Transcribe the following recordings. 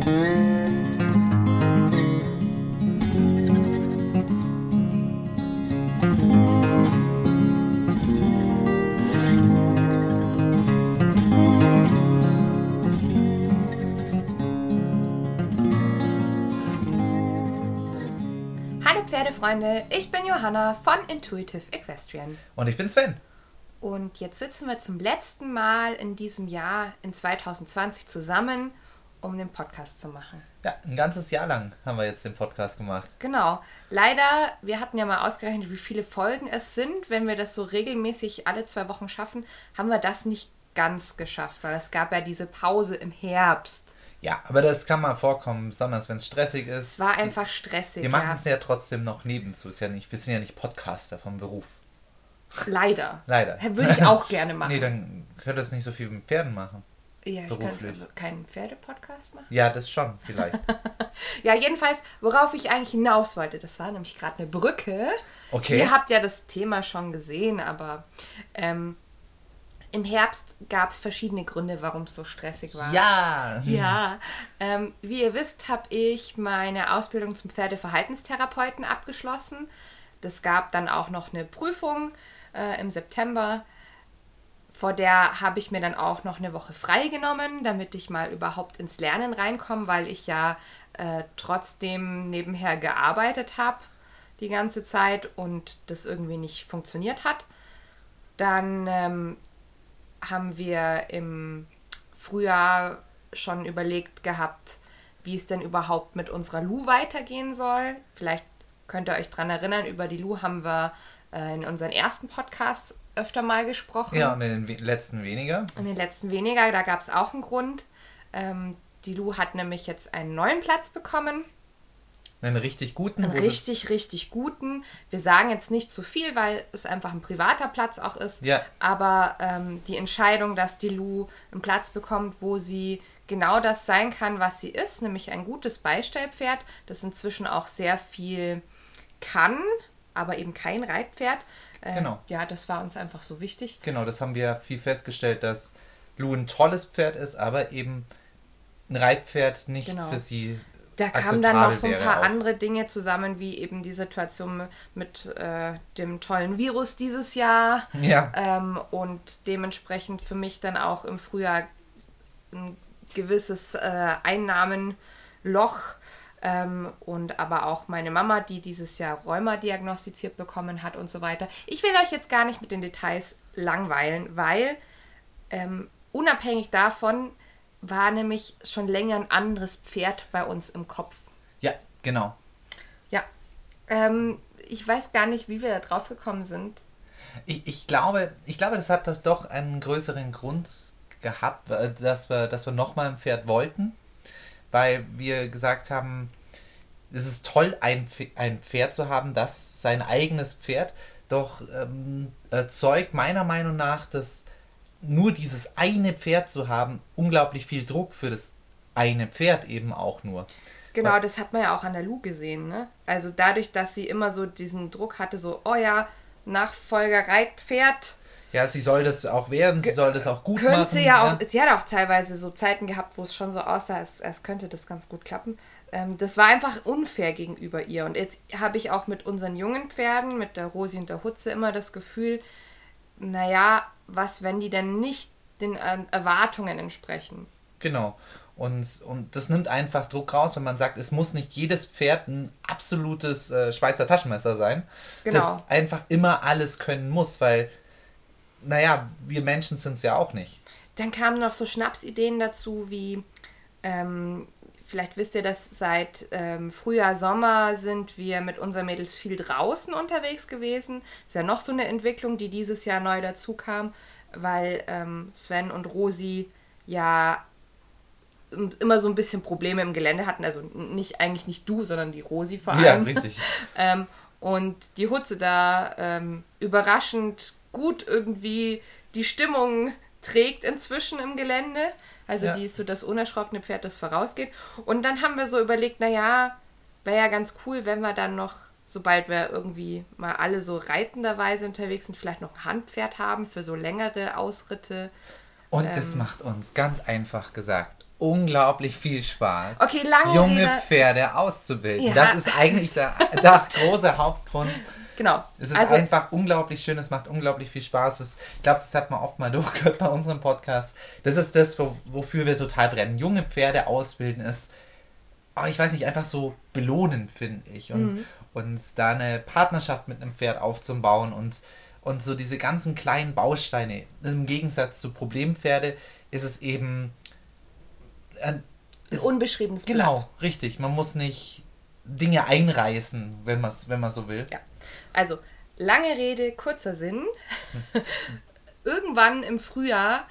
Hallo Pferdefreunde, ich bin Johanna von Intuitive Equestrian. Und ich bin Sven. Und jetzt sitzen wir zum letzten Mal in diesem Jahr, in 2020, zusammen, um den Podcast zu machen. Ja, ein ganzes Jahr lang haben wir jetzt den Podcast gemacht. Genau. Leider, wir hatten ja mal ausgerechnet, wie viele Folgen es sind. Wenn wir das so regelmäßig alle zwei Wochen schaffen, haben wir das nicht ganz geschafft, weil es gab ja diese Pause im Herbst. Ja, aber das kann mal vorkommen, besonders wenn es stressig ist. Es war einfach stressig. Wir machen ja. es ja trotzdem noch nebenzu. Ist ja nicht, wir sind ja nicht Podcaster vom Beruf. Leider. Leider. Würde ich auch gerne machen. Nee, dann könnte es nicht so viel mit Pferden machen. Ja, ich beruflich. könnte keinen Pferdepodcast machen. Ja, das schon, vielleicht. Ja, jedenfalls, worauf ich eigentlich hinaus wollte, das war nämlich gerade eine Brücke. Okay. Ihr habt ja das Thema schon gesehen, aber ähm, im Herbst gab es verschiedene Gründe, warum es so stressig war. ja! Ja, ähm, wie ihr wisst, habe ich meine Ausbildung zum Pferdeverhaltenstherapeuten abgeschlossen. Das gab dann auch noch eine Prüfung äh, im September. Vor der habe ich mir dann auch noch eine Woche freigenommen, damit ich mal überhaupt ins Lernen reinkomme, weil ich ja äh, trotzdem nebenher gearbeitet habe die ganze Zeit und das irgendwie nicht funktioniert hat. Dann ähm, haben wir im Frühjahr schon überlegt gehabt, wie es denn überhaupt mit unserer Lu weitergehen soll. Vielleicht könnt ihr euch dran erinnern, über die Lu haben wir äh, in unseren ersten Podcasts öfter mal gesprochen. Ja, und in den letzten weniger. In den letzten weniger, da gab es auch einen Grund. Ähm, die Lu hat nämlich jetzt einen neuen Platz bekommen. Einen richtig guten. Einen richtig, richtig guten. Wir sagen jetzt nicht zu viel, weil es einfach ein privater Platz auch ist. Ja. Aber ähm, die Entscheidung, dass die Lu einen Platz bekommt, wo sie genau das sein kann, was sie ist, nämlich ein gutes Beistellpferd, das inzwischen auch sehr viel kann, aber eben kein Reitpferd. Äh, Genau. Ja, das war uns einfach so wichtig. Genau, das haben wir viel festgestellt, dass Lu ein tolles Pferd ist, aber eben ein Reitpferd nicht Genau. für sie Da kamen dann noch so ein paar auch. andere Dinge zusammen, wie eben die Situation mit äh, dem tollen Virus dieses Jahr. Ja. Ähm, und dementsprechend für mich dann auch im Frühjahr ein gewisses äh, Einnahmenloch. Ähm, und aber auch meine Mama, die dieses Jahr Rheuma diagnostiziert bekommen hat und so weiter. Ich will euch jetzt gar nicht mit den Details langweilen, weil ähm, unabhängig davon war nämlich schon länger ein anderes Pferd bei uns im Kopf. Ja, genau. Ja. Ähm, ich weiß gar nicht, wie wir da drauf gekommen sind. Ich, ich, glaube, ich glaube, das hat doch, einen größeren Grund gehabt, äh, dass wir, dass wir nochmal ein Pferd wollten, weil wir gesagt haben, es ist toll, ein, Pf- ein Pferd zu haben, das sein eigenes Pferd, doch ähm, erzeugt meiner Meinung nach, dass nur dieses eine Pferd zu haben, unglaublich viel Druck für das eine Pferd eben auch nur. Genau, das hat man ja auch an der Lu gesehen, ne? Also dadurch, dass sie immer so diesen Druck hatte, so, oh ja, Nachfolger Reitpferd, Ja, sie soll das auch werden, sie soll das auch gut könnte machen. sie ja auch, sie hat auch teilweise so Zeiten gehabt, wo es schon so aussah, als, als könnte das ganz gut klappen. Ähm, das war einfach unfair gegenüber ihr. Und jetzt habe ich auch mit unseren jungen Pferden, mit der Rosi und der Hutze, immer das Gefühl, naja, was, wenn die denn nicht den ähm, Erwartungen entsprechen? Genau. Und, und das nimmt einfach Druck raus, wenn man sagt, es muss nicht jedes Pferd ein absolutes äh, Schweizer Taschenmesser sein, Genau. das einfach immer alles können muss, weil, naja, wir Menschen sind es ja auch nicht. Dann kamen noch so Schnapsideen dazu, wie ähm, vielleicht wisst ihr, dass seit ähm, Frühjahr, Sommer sind wir mit unseren Mädels viel draußen unterwegs gewesen. Ist ja noch so eine Entwicklung, die dieses Jahr neu dazu kam, weil ähm, Sven und Rosi ja immer so ein bisschen Probleme im Gelände hatten. Also nicht eigentlich nicht du, sondern die Rosi vor allem. Ja, richtig. Ähm, und die Hutze da ähm, überraschend gut irgendwie die Stimmung trägt inzwischen im Gelände. Also Ja. die ist so das unerschrockene Pferd, das vorausgeht. Und dann haben wir so überlegt, naja, wäre ja ganz cool, wenn wir dann noch, sobald wir irgendwie mal alle so reitenderweise unterwegs sind, vielleicht noch ein Handpferd haben für so längere Ausritte. Und Ähm. es macht uns ganz einfach gesagt unglaublich viel Spaß, Okay, lange junge Rede. Pferde auszubilden. Ja. Das ist eigentlich der, der große Hauptgrund. Genau. Es ist also, einfach unglaublich schön, es macht unglaublich viel Spaß. Es, ich glaube, das hat man oft mal durchgehört bei unserem Podcast. Das ist das, wo, wofür wir total brennen. Junge Pferde ausbilden ist, oh, ich weiß nicht, einfach so belohnend, finde ich. Und, Mhm. und da eine Partnerschaft mit einem Pferd aufzubauen und, und so diese ganzen kleinen Bausteine. Im Gegensatz zu Problempferde ist es eben. Äh, ein ist, unbeschriebenes genau, Blatt. richtig. Man muss nicht Dinge einreißen, wenn man wenn man so will. Ja. Also, lange Rede, kurzer Sinn. Irgendwann im Frühjahr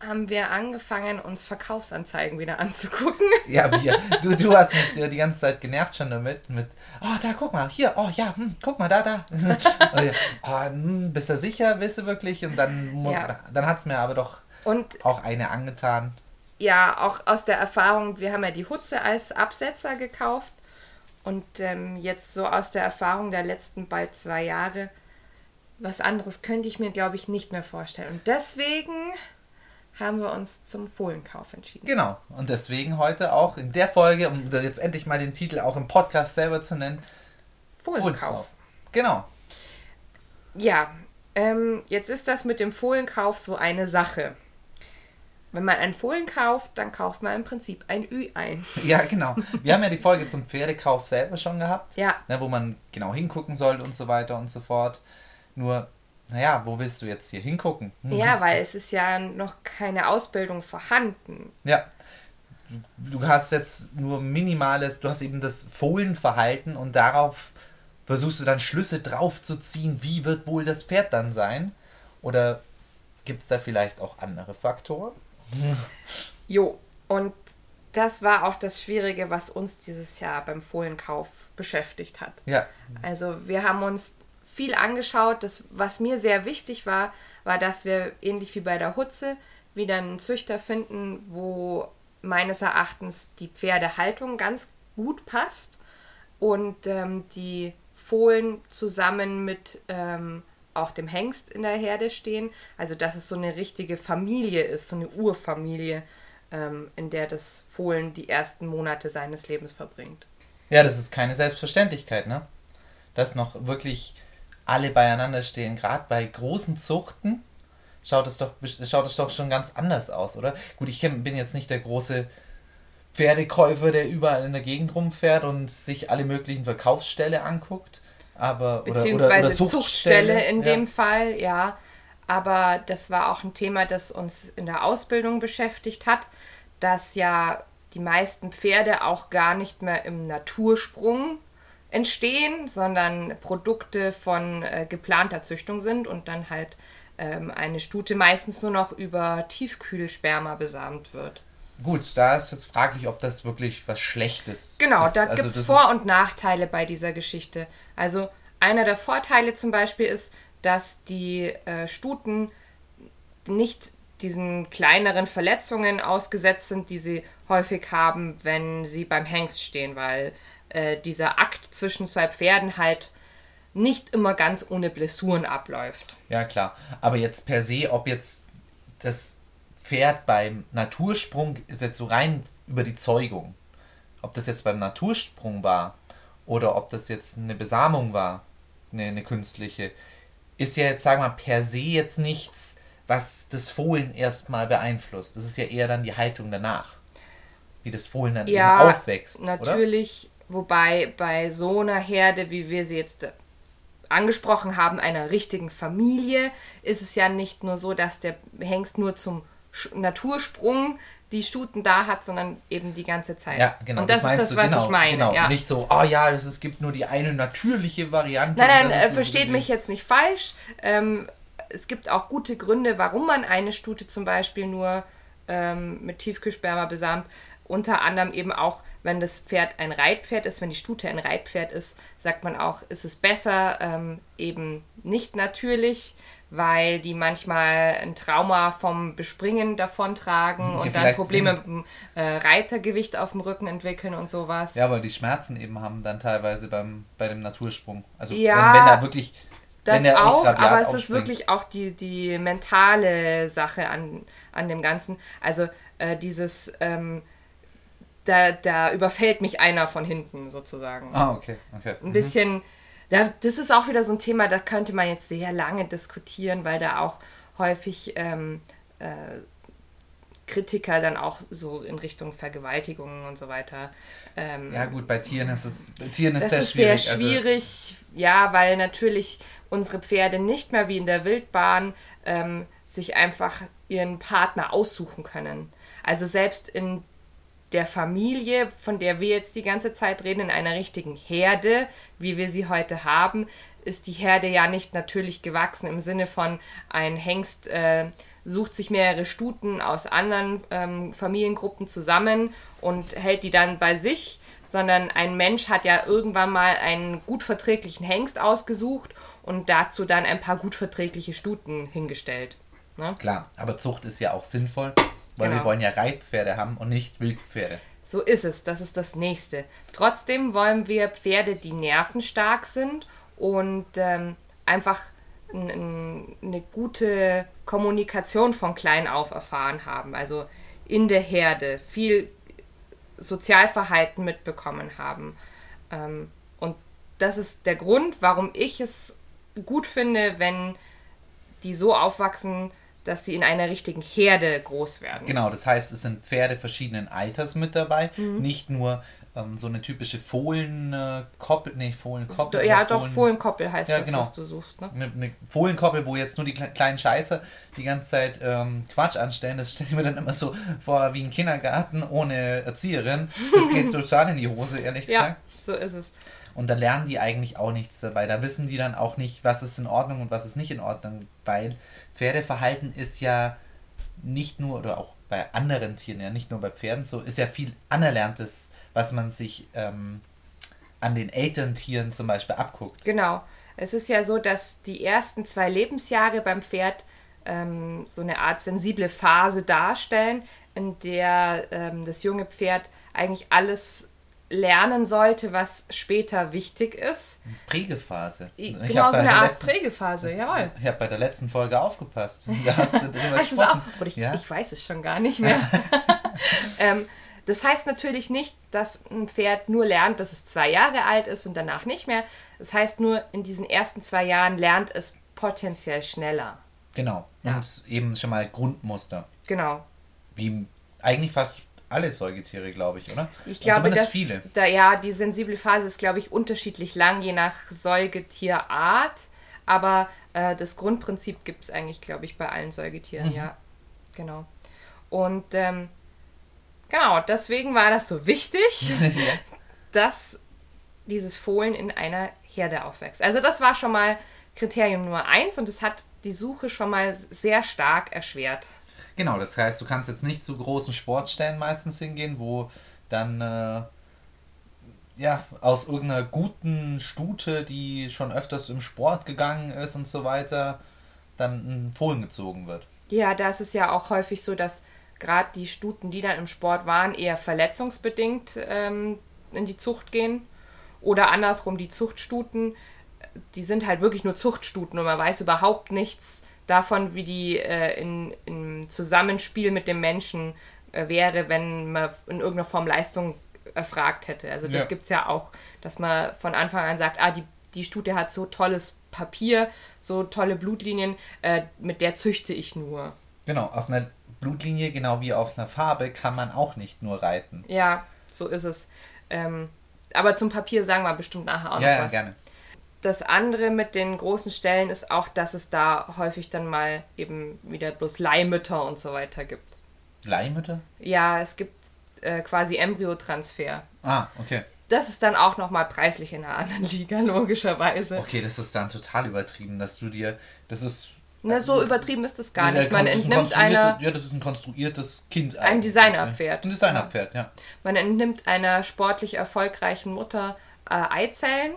haben wir angefangen, uns Verkaufsanzeigen wieder anzugucken. Ja, wir. Du, du hast mich die ganze Zeit genervt schon damit. Mit, oh, da, guck mal, hier, oh, ja, hm, guck mal, da, da. Und ja, oh, hm, bist du sicher, willst du wirklich? Und dann, Ja. dann hat es mir aber doch Und auch eine angetan. ja, auch aus der Erfahrung, wir haben ja die Hutze als Absetzer gekauft. Und ähm, jetzt so aus der Erfahrung der letzten bald zwei Jahre, was anderes könnte ich mir, glaube ich, nicht mehr vorstellen. Und deswegen haben wir uns zum Fohlenkauf entschieden. Genau. Und deswegen heute auch in der Folge, um jetzt endlich mal den Titel auch im Podcast selber zu nennen, Fohlenkauf. Genau. Ja, ähm, jetzt ist das mit dem Fohlenkauf so eine Sache. Wenn man einen Fohlen kauft, dann kauft man im Prinzip ein Ü ein. Ja, genau. Wir haben ja die Folge zum Pferdekauf selber schon gehabt. Ja. Ne, wo man genau hingucken sollte und so weiter und so fort. Nur, naja, wo willst du jetzt hier hingucken? Ja, weil es ist ja noch keine Ausbildung vorhanden. Ja. Du hast jetzt nur minimales, du hast eben das Fohlenverhalten und darauf versuchst du dann Schlüsse drauf zu ziehen, wie wird wohl das Pferd dann sein? Oder gibt es da vielleicht auch andere Faktoren? Jo, und das war auch das Schwierige, was uns dieses Jahr beim Fohlenkauf beschäftigt hat. Ja, Also wir haben uns viel angeschaut. Das, was mir sehr wichtig war, war, dass wir ähnlich wie bei der Hutze wieder einen Züchter finden, wo meines Erachtens die Pferdehaltung ganz gut passt und ähm, die Fohlen zusammen mit ähm, auch dem Hengst in der Herde stehen. Also dass es so eine richtige Familie ist, so eine Urfamilie, ähm, in der das Fohlen die ersten Monate seines Lebens verbringt. ja, das ist keine Selbstverständlichkeit, ne? Dass noch wirklich alle beieinander stehen, gerade bei großen Zuchten schaut es doch schaut es doch schon ganz anders aus, oder? Gut, ich bin jetzt nicht der große Pferdekäufer, der überall in der Gegend rumfährt und sich alle möglichen Verkaufsställe anguckt, aber beziehungsweise oder, oder Zuchtstelle in ja. dem Fall, ja. Aber das war auch ein Thema, das uns in der Ausbildung beschäftigt hat, dass ja die meisten Pferde auch gar nicht mehr im Natursprung entstehen, sondern Produkte von äh, geplanter Züchtung sind und dann halt ähm, eine Stute meistens nur noch über Tiefkühlsperma besamt wird. Gut, da ist jetzt fraglich, ob das wirklich was Schlechtes Genau, ist. da Also gibt es Vor- und Nachteile bei dieser Geschichte. Also einer der Vorteile zum Beispiel ist, dass die äh, Stuten nicht diesen kleineren Verletzungen ausgesetzt sind, die sie häufig haben, wenn sie beim Hengst stehen, weil äh, dieser Akt zwischen zwei Pferden halt nicht immer ganz ohne Blessuren abläuft. Ja, klar. Aber jetzt per se, ob jetzt das Pferd beim Natursprung, ist jetzt so rein über die Zeugung, ob das jetzt beim Natursprung war oder ob das jetzt eine Besamung war, eine, eine künstliche, ist ja jetzt, sagen wir mal, per se jetzt nichts, was das Fohlen erstmal beeinflusst. Das ist ja eher dann die Haltung danach. Wie das Fohlen dann Ja, eben aufwächst. Oder? Natürlich, wobei bei so einer Herde, wie wir sie jetzt angesprochen haben, einer richtigen Familie, ist es ja nicht nur so, dass der Hengst nur zum Natursprung die Stuten da hat, sondern eben die ganze Zeit. Ja, genau. Und das, ist meinst das, was genau, ich meine. Genau. Ja. Nicht so, oh ja, das, es gibt nur die eine natürliche Variante. Nein, nein, das äh, ist das versteht mich jetzt nicht falsch. Ähm, es gibt auch gute Gründe, warum man eine Stute zum Beispiel nur ähm, mit Tiefkühlsperma besamt. Unter anderem eben auch, wenn das Pferd ein Reitpferd ist, wenn die Stute ein Reitpferd ist, sagt man auch, ist es besser ähm, eben nicht natürlich, weil die manchmal ein Trauma vom Bespringen davontragen Ja, und dann Probleme mit dem äh, Reitergewicht auf dem Rücken entwickeln und sowas. Ja, weil die Schmerzen eben haben dann teilweise beim, bei dem Natursprung. Also Ja, wenn, wenn da wirklich. Das wenn auch, aber es ist aufspringt. wirklich auch die, die mentale Sache an, an dem Ganzen. Also äh, dieses, ähm, da, da überfällt mich einer von hinten sozusagen. Ah, okay, okay. Ein bisschen, da, das ist auch wieder so ein Thema, da könnte man jetzt sehr lange diskutieren, weil da auch häufig ähm, äh, Kritiker dann auch so in Richtung Vergewaltigungen und so weiter. Ähm, Ja, gut, bei Tieren ist es, Tieren ist das sehr ist schwierig. sehr Also, schwierig, ja, weil natürlich unsere Pferde nicht mehr wie in der Wildbahn ähm, sich einfach ihren Partner aussuchen können. Also selbst in der Familie, von der wir jetzt die ganze Zeit reden, in einer richtigen Herde, wie wir sie heute haben, ist die Herde ja nicht natürlich gewachsen im Sinne von ein Hengst äh, sucht sich mehrere Stuten aus anderen ähm, Familiengruppen zusammen und hält die dann bei sich, sondern ein Mensch hat ja irgendwann mal einen gut verträglichen Hengst ausgesucht und dazu dann ein paar gut verträgliche Stuten hingestellt. Ne? klar, aber Zucht ist ja auch sinnvoll, weil Genau. wir wollen ja Reitpferde haben und nicht Wildpferde. So ist es, das ist das nächste. Trotzdem wollen wir Pferde, die nervenstark sind und ähm, einfach eine gute Kommunikation von klein auf erfahren haben. Also in der Herde viel Sozialverhalten mitbekommen haben. Ähm, und das ist der Grund, warum ich es gut finde, wenn die so aufwachsen, dass sie in einer richtigen Herde groß werden. Genau, das heißt, es sind Pferde verschiedenen Alters mit dabei, Mhm. nicht nur ähm, so eine typische Fohlenkoppel, nee, Fohlenkoppel. Ja, doch, Fohlenkoppel heißt Ja, das, genau. was du suchst. Ne? Eine, eine Fohlenkoppel, wo jetzt nur die kle- kleinen Scheiße die ganze Zeit ähm, Quatsch anstellen, das stelle ich mir dann immer so vor wie ein Kindergarten ohne Erzieherin. Das geht total in die Hose, ehrlich Ja, gesagt. so ist es. Und da lernen die eigentlich auch nichts dabei. Da wissen die dann auch nicht, was ist in Ordnung und was ist nicht in Ordnung, weil Pferdeverhalten ist ja nicht nur, oder auch bei anderen Tieren, ja nicht nur bei Pferden so, ist ja viel Anerlerntes, was man sich ähm, an den Elterntieren zum Beispiel abguckt. Genau. Es ist ja so, dass die ersten zwei Lebensjahre beim Pferd ähm, so eine Art sensible Phase darstellen, in der ähm, das junge Pferd eigentlich alles lernen sollte, was später wichtig ist. Prägephase. Ich genau so eine Art letzten- Prägephase, jawohl. Ich habe bei der letzten Folge aufgepasst. Da hast du drüber auch, gesprochen. oder ich, ja? ich weiß es schon gar nicht mehr. ähm, das heißt natürlich nicht, dass ein Pferd nur lernt, bis es zwei Jahre alt ist und danach nicht mehr. Das heißt nur, in diesen ersten zwei Jahren lernt es potenziell schneller. Genau. Ja. Und eben schon mal Grundmuster. Genau. Wie eigentlich fast alle Säugetiere, glaube ich, oder? Ich glaube, dass viele. Da, ja, die sensible Phase ist, glaube ich, unterschiedlich lang, je nach Säugetierart. Aber äh, das Grundprinzip gibt es eigentlich, glaube ich, bei allen Säugetieren, ja. Genau. Und ähm, genau, deswegen war das so wichtig, ja. dass dieses Fohlen in einer Herde aufwächst. Also das war schon mal Kriterium Nummer eins und es hat die Suche schon mal sehr stark erschwert. Genau, das heißt, du kannst jetzt nicht zu großen Sportstellen meistens hingehen, wo dann äh, ja aus irgendeiner guten Stute, die schon öfters im Sport gegangen ist und so weiter, dann ein Fohlen gezogen wird. Ja, da ist es ja auch häufig so, dass gerade die Stuten, die dann im Sport waren, eher verletzungsbedingt ähm, in die Zucht gehen. Oder andersrum, die Zuchtstuten, die sind halt wirklich nur Zuchtstuten und man weiß überhaupt nichts davon, wie die äh, in, im Zusammenspiel mit dem Menschen äh, wäre, wenn man in irgendeiner Form Leistung erfragt hätte. Also das Ja. gibt es ja auch, dass man von Anfang an sagt, ah, die, die Stute hat so tolles Papier, so tolle Blutlinien, äh, mit der züchte ich nur. Genau, auf einer Blutlinie, genau wie auf einer Farbe, kann man auch nicht nur reiten. Ja, so ist es. Ähm, aber zum Papier sagen wir bestimmt nachher auch ja, noch ja, was. gerne. Das andere mit den großen Stellen ist auch, dass es da häufig dann mal eben wieder bloß Leihmütter und so weiter gibt. Leihmütter? Ja, es gibt äh, quasi Embryotransfer. Ah, okay. Das ist dann auch nochmal preislich in einer anderen Liga, logischerweise. Okay, das ist dann total übertrieben, dass du dir. Das ist. Na, so übertrieben ist es gar das ist nicht. Man ein entnimmt konstruierte- einer, Ja, das ist ein konstruiertes Kind. Ein. Designerpferd. Ein Designerpferd, ja. man entnimmt einer sportlich erfolgreichen Mutter äh, Eizellen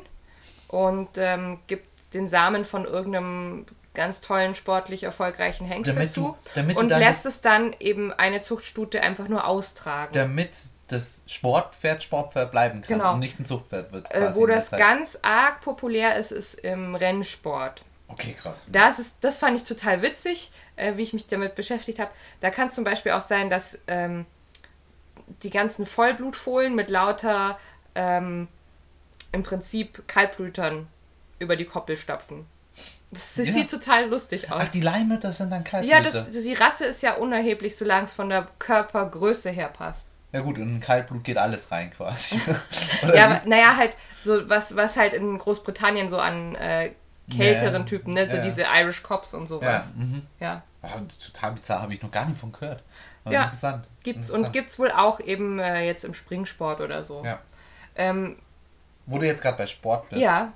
und ähm, gibt den Samen von irgendeinem ganz tollen, sportlich erfolgreichen Hengst Damit dazu du- und lässt es dann eben eine Zuchtstute einfach nur austragen. Damit das Sportpferd Sportpferd bleiben kann Genau. und nicht ein Zuchtpferd wird. äh, wo das ganz arg populär ist, ist im Rennsport. Okay, krass. Das, ist, das fand ich total witzig, äh, wie ich mich damit beschäftigt habe. Da kann es zum Beispiel auch sein, dass ähm, die ganzen Vollblutfohlen mit lauter ähm, im Prinzip Kaltblütern über die Koppel stapfen. Das Ja. sieht total lustig aus. Ach, die Leihmütter sind dann Kaltblüter. ja, das, die Rasse ist ja unerheblich, solange es von der Körpergröße her passt. Ja gut, in Kaltblut geht alles rein quasi. Ja, aber, naja, halt so was, was halt in Großbritannien so an äh, kälteren Ja, Typen, ne? so ja. diese Irish Cops und ja, sowas. mhm. Ja. Ah, total bizarr, habe ich noch gar nicht von gehört. Aber Ja, interessant. Gibt's interessant. und gibt's wohl auch eben äh, jetzt im Springsport oder so. Ja. Ähm, Wo du jetzt gerade bei Sport bist. ja,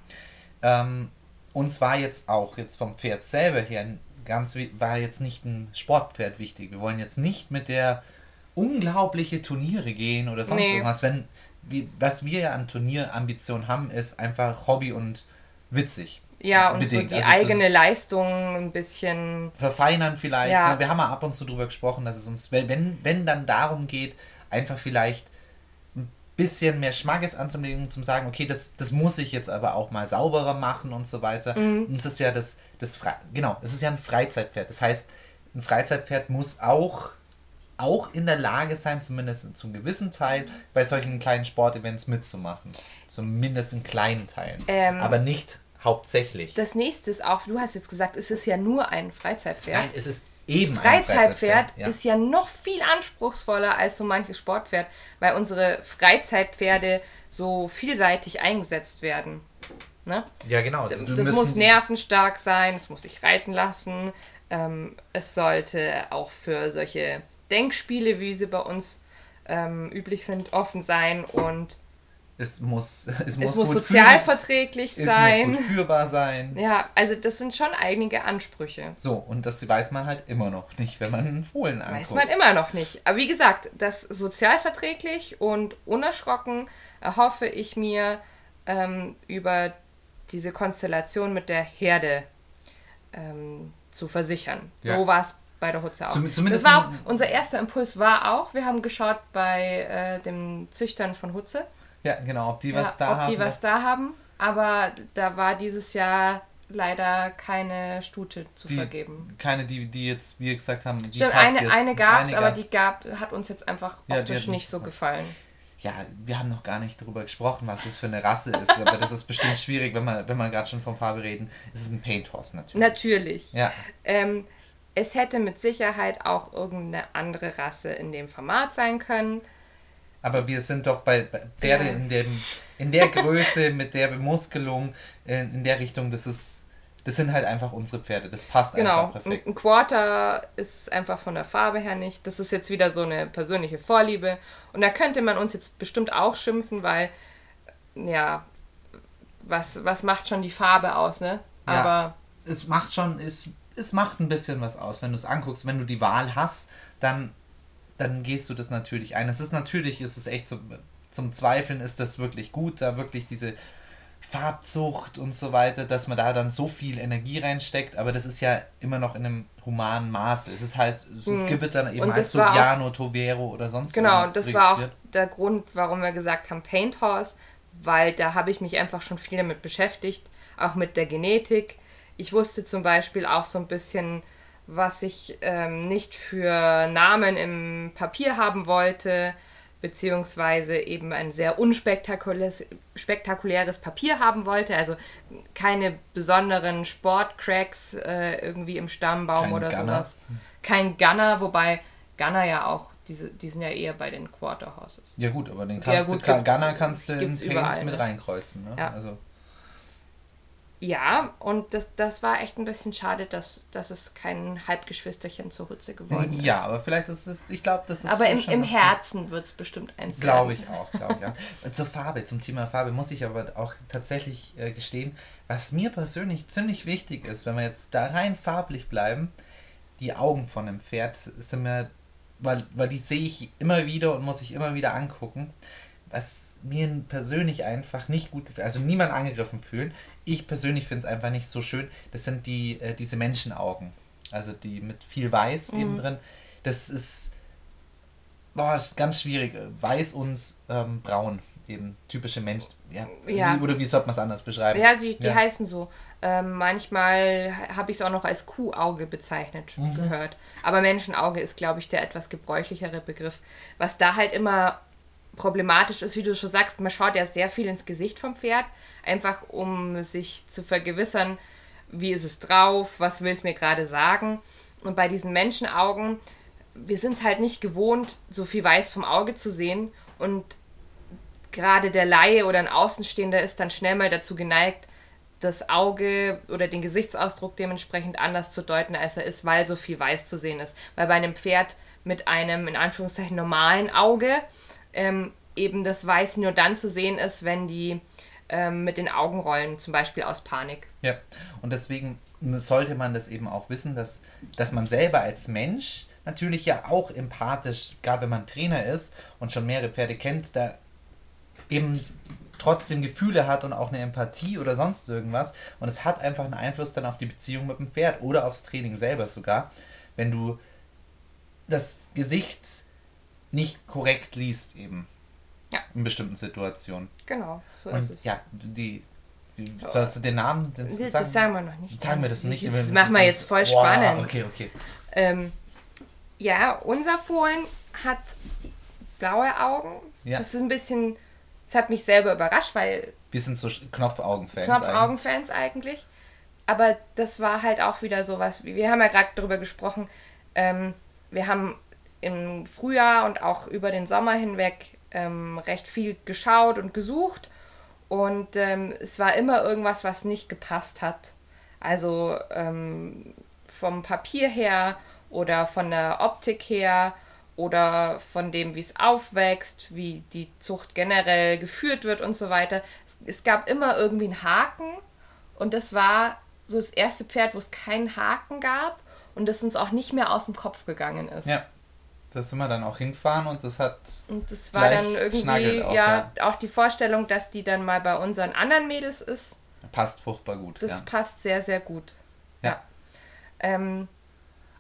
Ähm, uns war jetzt auch jetzt vom Pferd selber her ganz war jetzt nicht ein Sportpferd wichtig. Wir wollen jetzt nicht mit der unglaubliche Turniere gehen oder sonst Nee. irgendwas. Wenn wie, was wir ja an Turnierambitionen haben, ist einfach Hobby und witzig. ja, und Bedingt. so die Also eigene Leistung ein bisschen. verfeinern vielleicht. Ja. Ne? Wir haben ja ab und zu drüber gesprochen, dass es uns, wenn, wenn, dann darum geht, einfach vielleicht bisschen mehr Schmackes anzulegen, zum sagen, okay, das, das muss ich jetzt aber auch mal sauberer machen und so weiter. Mhm. Und es ist ja das, das Fre genau, es ist ja ein Freizeitpferd. Das heißt, ein Freizeitpferd muss auch auch in der Lage sein, zumindest zum gewissen Teil, bei solchen kleinen Sportevents mitzumachen. Zumindest in kleinen Teilen. Ähm, aber nicht hauptsächlich. Das nächste ist auch, du hast jetzt gesagt, es ist ja nur ein Freizeitpferd. Nein, es ist eben ein Freizeitpferd ja. ist ja noch viel anspruchsvoller als so manches Sportpferd, weil unsere Freizeitpferde so vielseitig eingesetzt werden. Ne? Ja, genau. Das müssen- muss nervenstark sein, es muss sich reiten lassen. Ähm, es sollte auch für solche Denkspiele, wie sie bei uns ähm, üblich sind, offen sein und Es muss, es es muss, muss gut sozialverträglich führ- sein. Es muss gut führbar sein. Ja, also das sind schon einige Ansprüche. So, und das weiß man halt immer noch nicht, wenn man einen Fohlen anguckt. Weiß man immer noch nicht. Aber wie gesagt, das sozialverträglich und unerschrocken erhoffe ich mir ähm, über diese Konstellation mit der Herde ähm, zu versichern. Ja. So war es bei der Hutze auch. Zum- zumindest das war auch, unser erster Impuls war auch, wir haben geschaut bei äh, dem Züchtern von Hutze, Ja, genau, ob die ja, was da ob haben. die was da haben. Aber da war dieses Jahr leider keine Stute zu die, vergeben. Keine, die, die jetzt, wie gesagt haben, die Stimmt, eine, jetzt. eine gab es, aber die gab, hat uns jetzt einfach Ja, optisch nicht so gefallen. Ja, wir haben noch gar nicht darüber gesprochen, was das für eine Rasse ist, aber das ist bestimmt schwierig, wenn man, wenn man gerade schon von Farbe reden. Es ist ein Paint Horse natürlich. Natürlich. Ja, Ähm, es hätte mit Sicherheit auch irgendeine andere Rasse in dem Format sein können. Aber wir sind doch bei, bei Pferde Ja. in, dem, in der Größe, mit der Bemuskelung, in, in der Richtung, das ist, das sind halt einfach unsere Pferde. Das passt Genau. einfach perfekt. Ein Quarter ist einfach von der Farbe her nicht. Das ist jetzt wieder so eine persönliche Vorliebe. Und da könnte man uns jetzt bestimmt auch schimpfen, weil, ja, was, was macht schon die Farbe aus, ne? Ja. Aber es macht schon, es, es macht ein bisschen was aus, wenn du es anguckst. Wenn du die Wahl hast, dann, dann gehst du das natürlich ein. Es ist natürlich, ist es echt zum, zum Zweifeln, ist das wirklich gut, da wirklich diese Farbzucht und so weiter, dass man da dann so viel Energie reinsteckt, aber das ist ja immer noch in einem humanen Maße. Es ist halt, es Hm. gibt dann eben Und halt so Piano, Tovero oder sonst Genau, irgendwas das war auch der Grund, warum wir gesagt haben Paint Horse, weil da habe ich mich einfach schon viel damit beschäftigt, auch mit der Genetik. Ich wusste zum Beispiel auch so ein bisschen, was ich ähm, nicht für Namen im Papier haben wollte, beziehungsweise eben ein sehr unspektakuläres spektakuläres Papier haben wollte, also keine besonderen Sportcracks äh, irgendwie im Stammbaum Kein oder Gunner. sowas. Kein Gunner, wobei Gunner ja auch, diese, die sind ja eher bei den Quarter Horses. Ja gut, aber den Ja, kannst gut, du, Gunner kannst du in gibt's Paint überall, mit ne? reinkreuzen. Ne? Ja. Also, Ja, und das, das war echt ein bisschen schade, dass, dass es kein Halbgeschwisterchen zur Hutze geworden ist. ja, aber vielleicht ist es, ich glaube, das ist aber im, im Herzen wird es bestimmt eins Glaube ich auch, glaube ich auch. Zur Farbe, zum Thema Farbe muss ich aber auch tatsächlich äh, gestehen, was mir persönlich ziemlich wichtig ist, wenn wir jetzt da rein farblich bleiben, die Augen von einem Pferd sind mir, weil, weil die sehe ich immer wieder und muss ich immer wieder angucken, was mir persönlich einfach nicht gut gefällt, also niemand angegriffen fühlen. Ich persönlich finde es einfach nicht so schön. Das sind die, äh, diese Menschenaugen, also die mit viel Weiß Mhm. eben drin. Das ist Boah, ist ganz schwierig. Weiß und ähm, braun. eben typische Mensch. Ja, Ja. Wie, oder wie sollte man es anders beschreiben? Ja, die, die Ja. heißen so. Ähm, manchmal habe ich es auch noch als Kuhauge bezeichnet Mhm. gehört. Aber Menschenauge ist, glaube ich, der etwas gebräuchlichere Begriff. Was da halt immer problematisch ist, wie du schon sagst, man schaut ja sehr viel ins Gesicht vom Pferd, einfach um sich zu vergewissern, wie ist es drauf, was will es mir gerade sagen. Und bei diesen Menschenaugen, wir sind es halt nicht gewohnt, so viel Weiß vom Auge zu sehen. Und gerade der Laie oder ein Außenstehender ist dann schnell mal dazu geneigt, das Auge oder den Gesichtsausdruck dementsprechend anders zu deuten, als er ist, weil so viel Weiß zu sehen ist. Weil bei einem Pferd mit einem in Anführungszeichen normalen Auge ähm, eben das Weiß nur dann zu sehen ist, wenn die ähm, mit den Augen rollen, zum Beispiel aus Panik. Ja, und deswegen sollte man das eben auch wissen, dass, dass man selber als Mensch natürlich ja auch empathisch, gerade wenn man Trainer ist und schon mehrere Pferde kennt, da eben trotzdem Gefühle hat und auch eine Empathie oder sonst irgendwas. Und es hat einfach einen Einfluss dann auf die Beziehung mit dem Pferd oder aufs Training selber sogar, wenn du das Gesicht nicht korrekt liest eben. Ja. In bestimmten Situationen. Genau, so ist Und es. ja, die, die sollst du den Namen den Das, das sagen wir noch nicht. Sagen wir das nicht. Das machen wir jetzt voll Boah, spannend. Okay, okay. Ähm, ja, unser Fohlen hat blaue Augen. Ja. Das ist ein bisschen, das hat mich selber überrascht, weil Wir sind so Knopfaugen-Fans. Knopfaugen-Fans eigentlich. Aber das war halt auch wieder sowas, wie- wir haben ja gerade darüber gesprochen, ähm, wir haben im Frühjahr und auch über den Sommer hinweg ähm, recht viel geschaut und gesucht und ähm, es war immer irgendwas, was nicht gepasst hat. Also ähm, vom Papier her oder von der Optik her oder von dem, wie es aufwächst, wie die Zucht generell geführt wird und so weiter. Es, es gab immer irgendwie einen Haken und das war so das erste Pferd, wo es keinen Haken gab und das uns auch nicht mehr aus dem Kopf gegangen ist. Ja. Da sind wir dann auch hinfahren und das hat. Und das war dann irgendwie, auch, ja, auch die Vorstellung, dass die dann mal bei unseren anderen Mädels ist, Passt furchtbar gut. das ja. passt sehr, sehr gut. ja. Ähm,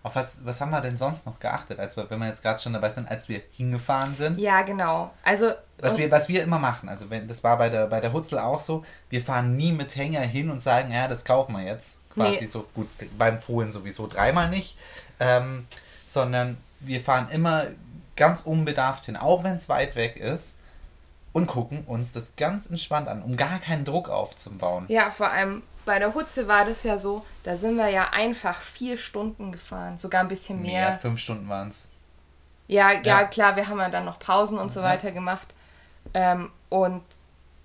Auf was, was haben wir denn sonst noch geachtet, als wir, wenn wir jetzt gerade schon dabei sind, als wir hingefahren sind? ja, genau. Also, Was wir, was wir immer machen, also wenn, das war bei der, bei der Hutzel auch so, wir fahren nie mit Hänger hin und sagen, ja, das kaufen wir jetzt. Quasi Nee. so, gut, beim Fohlen sowieso dreimal nicht, ähm, sondern wir fahren immer ganz unbedarft hin, auch wenn es weit weg ist, und gucken uns das ganz entspannt an, um gar keinen Druck aufzubauen. ja, vor allem bei der Hutze war das ja so, da sind wir ja einfach vier Stunden gefahren, sogar ein bisschen Mehr, mehr. fünf Stunden waren es. Ja, ja, Ja. klar, wir haben ja dann noch Pausen und so Ja. weiter gemacht. Ähm, und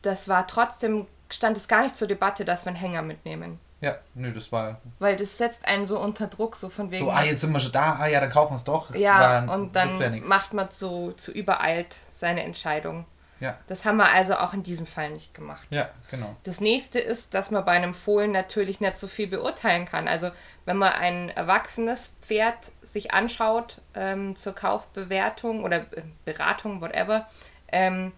das war trotzdem, stand es gar nicht zur Debatte, dass wir einen Hänger mitnehmen. Ja, nö, das war Weil das setzt einen so unter Druck, so von wegen. so, ah, jetzt sind wir schon da, ah ja, dann kaufen wir es doch. ja, War- und dann macht man so zu übereilt seine Entscheidung. Ja, Das haben wir also auch in diesem Fall nicht gemacht. ja, genau. Das nächste ist, dass man bei einem Fohlen natürlich nicht so viel beurteilen kann. Also wenn man ein erwachsenes Pferd sich anschaut ähm, zur Kaufbewertung oder äh, Beratung, whatever, ähm,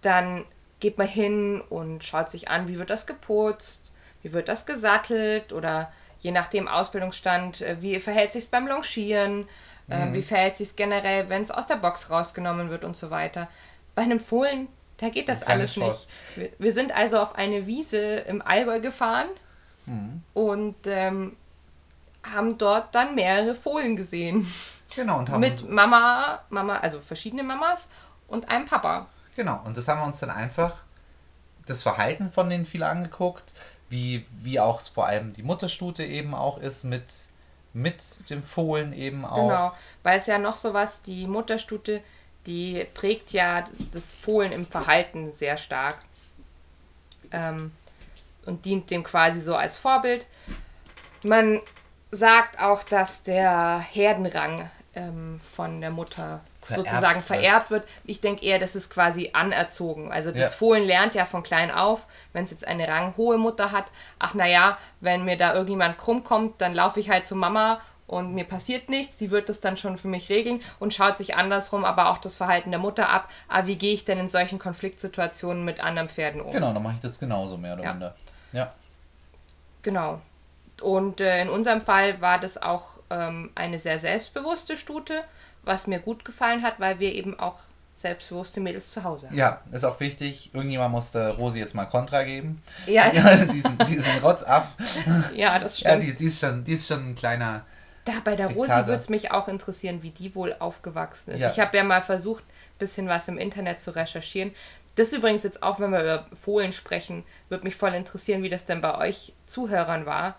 dann geht man hin und schaut sich an, wie wird das geputzt, wie wird das gesattelt oder je nach dem Ausbildungsstand, äh, wie verhält sich beim Longieren, äh, wie verhält sich generell, wenn es aus der Box rausgenommen wird und so weiter. Bei einem Fohlen, da geht das alles Chance. nicht. Wir, wir sind also auf eine Wiese im Allgäu gefahren und ähm, haben dort dann mehrere Fohlen gesehen. Genau, und haben Mit Mama, Mama, also verschiedene Mamas und einem Papa. genau, und das haben wir uns dann einfach das Verhalten von denen viel angeguckt, wie, wie auch vor allem die Mutterstute eben auch ist mit, mit dem Fohlen eben auch. Genau. Weil es ja noch sowas, die Mutterstute, die prägt ja das Fohlen im Verhalten sehr stark. Ähm, und dient dem quasi so als Vorbild. Man sagt auch, dass der Herdenrang ähm, von der Mutter Vererbt sozusagen vererbt wird. Ich denke eher, das ist quasi anerzogen. Also das Ja. Fohlen lernt ja von klein auf, wenn es jetzt eine ranghohe Mutter hat, ach naja, wenn mir da irgendjemand krumm kommt, dann laufe ich halt zu Mama und mir passiert nichts, die wird das dann schon für mich regeln und schaut sich andersrum aber auch das Verhalten der Mutter ab. Ah, wie gehe ich denn in solchen Konfliktsituationen mit anderen Pferden um? Genau, dann mache ich das genauso mehr oder Ja. minder. Ja. Genau. Und äh, in unserem Fall war das auch ähm, eine sehr selbstbewusste Stute, was mir gut gefallen hat, weil wir eben auch selbstbewusste Mädels zu Hause haben. Ja, ist auch wichtig. Irgendjemand musste Rosi jetzt mal Kontra geben. Ja. ja diesen, diesen Rotzaff. Ja, das Ja, stimmt. die, die, ist schon, die ist schon ein kleiner. Da bei der Rosi Diktator. würde es mich auch interessieren, wie die wohl aufgewachsen ist. Ja. Ich habe ja mal versucht, ein bisschen was im Internet zu recherchieren. Das übrigens jetzt auch, wenn wir über Fohlen sprechen, würde mich voll interessieren, wie das denn bei euch Zuhörern war.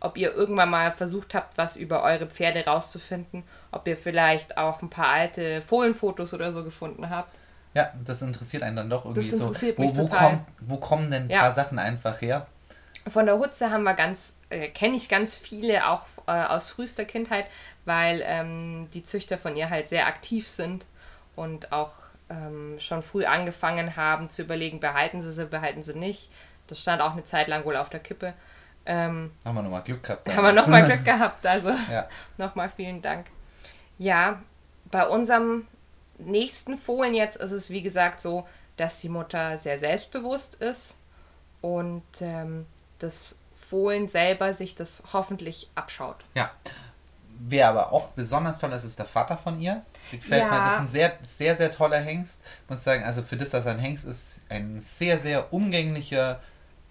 Ob ihr irgendwann mal versucht habt, was über eure Pferde rauszufinden. Ob ihr vielleicht auch ein paar alte Fohlenfotos oder so gefunden habt. Ja, das interessiert einen dann doch irgendwie Das so. Wo, mich wo, total. kommt, wo kommen denn ein Ja. paar Sachen einfach her? Von der Hutze haben wir ganz, äh, kenne ich ganz viele auch äh, aus frühester Kindheit, weil ähm, die Züchter von ihr halt sehr aktiv sind und auch ähm, schon früh angefangen haben zu überlegen, behalten sie sie, behalten sie nicht. Das stand auch eine Zeit lang wohl auf der Kippe. Ähm, Haben wir nochmal Glück gehabt. haben wir damals. nochmal Glück gehabt, also Ja. nochmal vielen Dank. Ja, bei unserem nächsten Fohlen jetzt ist es wie gesagt so, dass die Mutter sehr selbstbewusst ist und ähm, das Fohlen selber sich das hoffentlich abschaut. Ja. Wer aber auch besonders toll ist, ist der Vater von ihr. Gefällt Ja. mir. Das ist ein sehr, sehr, sehr toller Hengst. Muss sagen, also für das, dass er ein Hengst ist, ein sehr, sehr umgänglicher,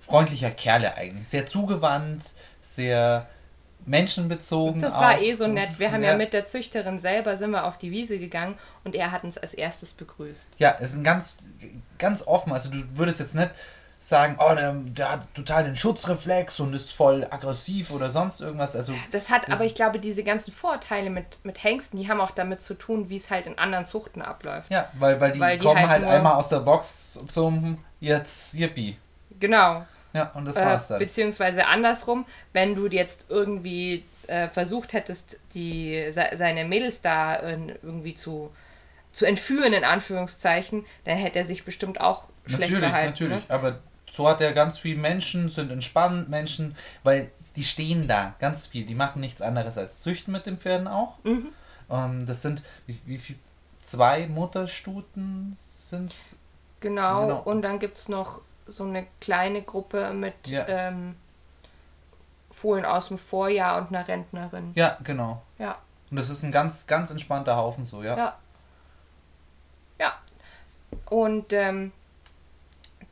freundlicher Kerl eigentlich. Sehr zugewandt, sehr menschenbezogen. Das war auch. eh so nett. Wir haben ja. mit der Züchterin selber sind wir auf die Wiese gegangen und er hat uns als erstes begrüßt. Ja, es ist ein ganz, ganz offen. Also du würdest jetzt nicht sagen, oh, der, der hat total den Schutzreflex und ist voll aggressiv oder sonst irgendwas. Also Das hat, Das- aber ich glaube, diese ganzen Vorteile mit, mit Hengsten, die haben auch damit zu tun, wie es halt in anderen Zuchten abläuft. ja, weil, weil die Weil die kommen halt halt einmal aus der Box zum jetzt Yippie. Genau. Ja, und das Äh, war's dann. beziehungsweise andersrum, wenn du jetzt irgendwie äh, versucht hättest, die, se, seine Mädels da äh, irgendwie zu, zu entführen, in Anführungszeichen, dann hätte er sich bestimmt auch schlecht Natürlich, verhalten. natürlich. Ne? Aber so hat er ganz viel Menschen, sind entspannt Menschen, weil die stehen da ganz viel. Die machen nichts anderes als züchten mit den Pferden auch. Mhm. Ähm, das sind, wie, wie viel? Zwei Mutterstuten sind's? Genau. Genau. Und dann gibt es noch so eine kleine Gruppe mit Ja. ähm, Fohlen aus dem Vorjahr und einer Rentnerin. Ja, genau. Ja. Und das ist ein ganz, ganz entspannter Haufen so, ja. Ja. Ja. Und ähm,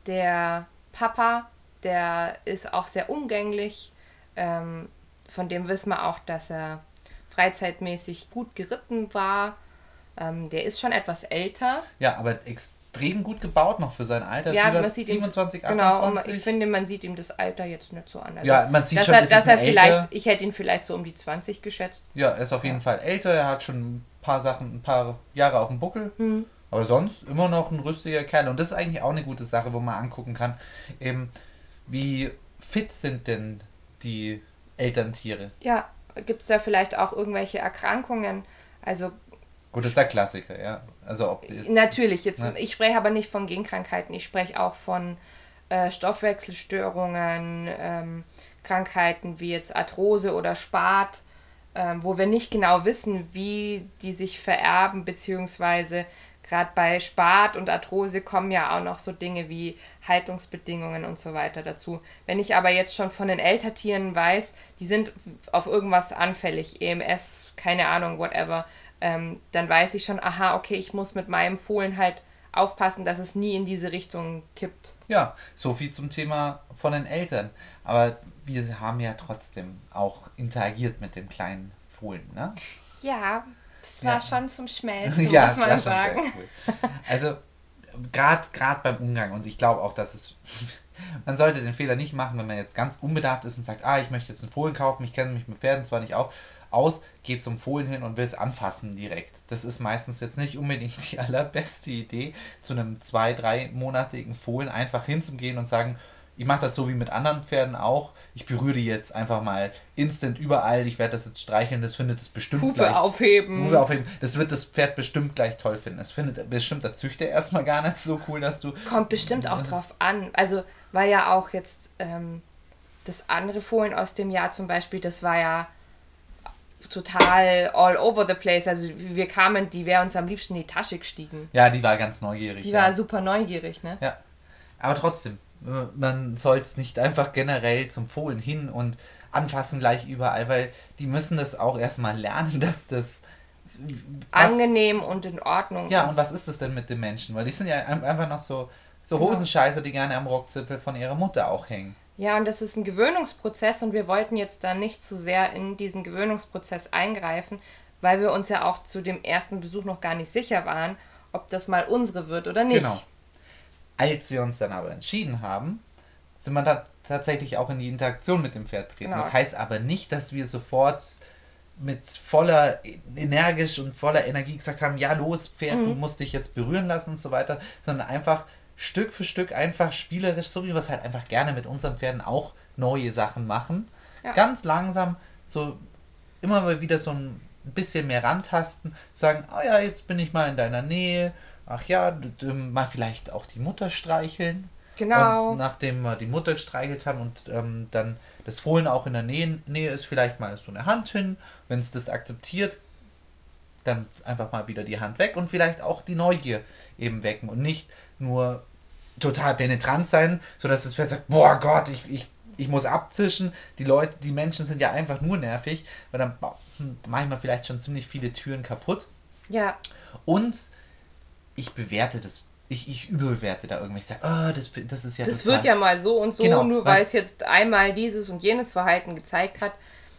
der Papa, der ist auch sehr umgänglich. Ähm, von dem wissen wir auch, dass er freizeitmäßig gut geritten war. Ähm, der ist schon etwas älter. Ja, aber extrem gut gebaut noch für sein Alter. Ja, man sieht ihm, 27, genau, und 28. ich finde, man sieht ihm das Alter jetzt nicht so an. Also, Ja, man sieht dass schon, er, dass er ein vielleicht, älter- ich hätte ihn vielleicht so um die 20 geschätzt. Ja, er ist auf jeden Fall älter, er hat schon ein paar Sachen, ein paar Jahre auf dem Buckel. Mhm. Aber sonst immer noch ein rüstiger Kerl. Und das ist eigentlich auch eine gute Sache, wo man angucken kann, eben, wie fit sind denn die Elterntiere? Ja, gibt es da vielleicht auch irgendwelche Erkrankungen? Also Gut, das ist der Klassiker, ja. Also ob jetzt, Natürlich, jetzt, Ja. ich spreche aber nicht von Genkrankheiten, ich spreche auch von äh, Stoffwechselstörungen, ähm, Krankheiten wie jetzt Arthrose oder Spat, ähm, wo wir nicht genau wissen, wie die sich vererben, beziehungsweise gerade bei Spat und Arthrose kommen ja auch noch so Dinge wie Haltungsbedingungen und so weiter dazu. Wenn ich aber jetzt schon von den Elterntieren weiß, die sind auf irgendwas anfällig, EMS, keine Ahnung, whatever, ähm, dann weiß ich schon, aha, okay, ich muss mit meinem Fohlen halt aufpassen, dass es nie in diese Richtung kippt. ja, so viel zum Thema von den Eltern. Aber wir haben ja trotzdem auch interagiert mit dem kleinen Fohlen, ne? Ja, das war Ja. schon zum Schmelzen, ja, muss das man war schon sagen. sehr cool. Also, gerade beim Umgang, und ich glaube auch, dass es. Man sollte den Fehler nicht machen, wenn man jetzt ganz unbedarft ist und sagt, ah, ich möchte jetzt einen Fohlen kaufen, ich kenne mich mit Pferden zwar nicht auch, aus, geht zum Fohlen hin und will es anfassen direkt. Das ist meistens jetzt nicht unbedingt die allerbeste Idee, zu einem zwei, dreimonatigen Fohlen einfach hinzugehen und sagen, ich mache das so wie mit anderen Pferden auch. Ich berühre die jetzt einfach mal instant überall. Ich werde das jetzt streicheln. Das findet es bestimmt Hufe gleich. aufheben. Hufe aufheben. Das wird das Pferd bestimmt gleich toll finden. Es findet bestimmt der Züchter erstmal gar nicht so cool, dass du. Kommt bestimmt auch drauf an. Also war ja auch jetzt ähm, das andere Fohlen aus dem Jahr zum Beispiel, das war ja total all over the place. Also wir kamen, die wäre uns am liebsten in die Tasche gestiegen. Ja, die war ganz neugierig. Die ja. war super neugierig, ne? Ja. Aber trotzdem, man soll es nicht einfach generell zum Fohlen hin und anfassen gleich überall, weil die müssen das auch erstmal lernen, dass das angenehm und in Ordnung Ja, ist. und was ist das denn mit den Menschen? Weil die sind ja ein- einfach noch so, so Hosenscheiße, die gerne am Rockzippel von ihrer Mutter auch hängen. Ja, und das ist ein Gewöhnungsprozess und wir wollten jetzt da nicht zu sehr in diesen Gewöhnungsprozess eingreifen, weil wir uns ja auch zu dem ersten Besuch noch gar nicht sicher waren, ob das mal unsere wird oder nicht. Genau. Als wir uns dann aber entschieden haben, sind wir da tatsächlich auch in die Interaktion mit dem Pferd treten. Genau. Das heißt aber nicht, dass wir sofort mit voller energisch und voller Energie gesagt haben, ja los Pferd, Mhm. du musst dich jetzt berühren lassen und so weiter, sondern einfach Stück für Stück einfach spielerisch, so wie wir es halt einfach gerne mit unseren Pferden auch neue Sachen machen. Ja. Ganz langsam, so immer mal wieder so ein bisschen mehr rantasten, sagen, oh ja, jetzt bin ich mal in deiner Nähe, ach ja, mal vielleicht auch die Mutter streicheln. Genau. Und nachdem wir die Mutter gestreichelt haben und ähm, dann das Fohlen auch in der Nähe, Nähe ist, vielleicht mal so eine Hand hin. Wenn es das akzeptiert, dann einfach mal wieder die Hand weg und vielleicht auch die Neugier eben wecken und nicht nur total penetrant sein, sodass das Pferd sagt, boah Gott, ich, ich, ich muss abzischen. Die Leute, die Menschen sind ja einfach nur nervig, weil dann hm, mache ich vielleicht schon ziemlich viele Türen kaputt. Ja, Und ich bewerte das, ich, ich überbewerte da irgendwie. Ich sage, oh, das, das ist ja das total wird ja mal so und so, Genau, nur weil- es jetzt einmal dieses und jenes Verhalten gezeigt hat.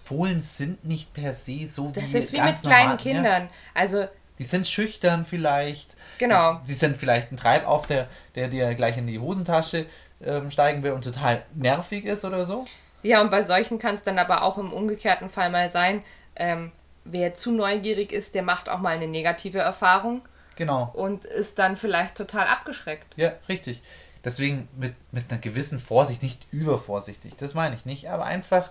Fohlen sind nicht per se so Das wie ist wie mit kleinen Kindern. Ja, Also, die sind schüchtern vielleicht. Genau. Die sind vielleicht ein Treibauf, der, der dir gleich in die Hosentasche ähm, steigen will und total nervig ist oder so. ja, und bei solchen kann es dann aber auch im umgekehrten Fall mal sein, ähm, wer zu neugierig ist, der macht auch mal eine negative Erfahrung Genau. und ist dann vielleicht total abgeschreckt. Ja, richtig. Deswegen mit, mit einer gewissen Vorsicht, nicht übervorsichtig, das meine ich nicht, aber einfach,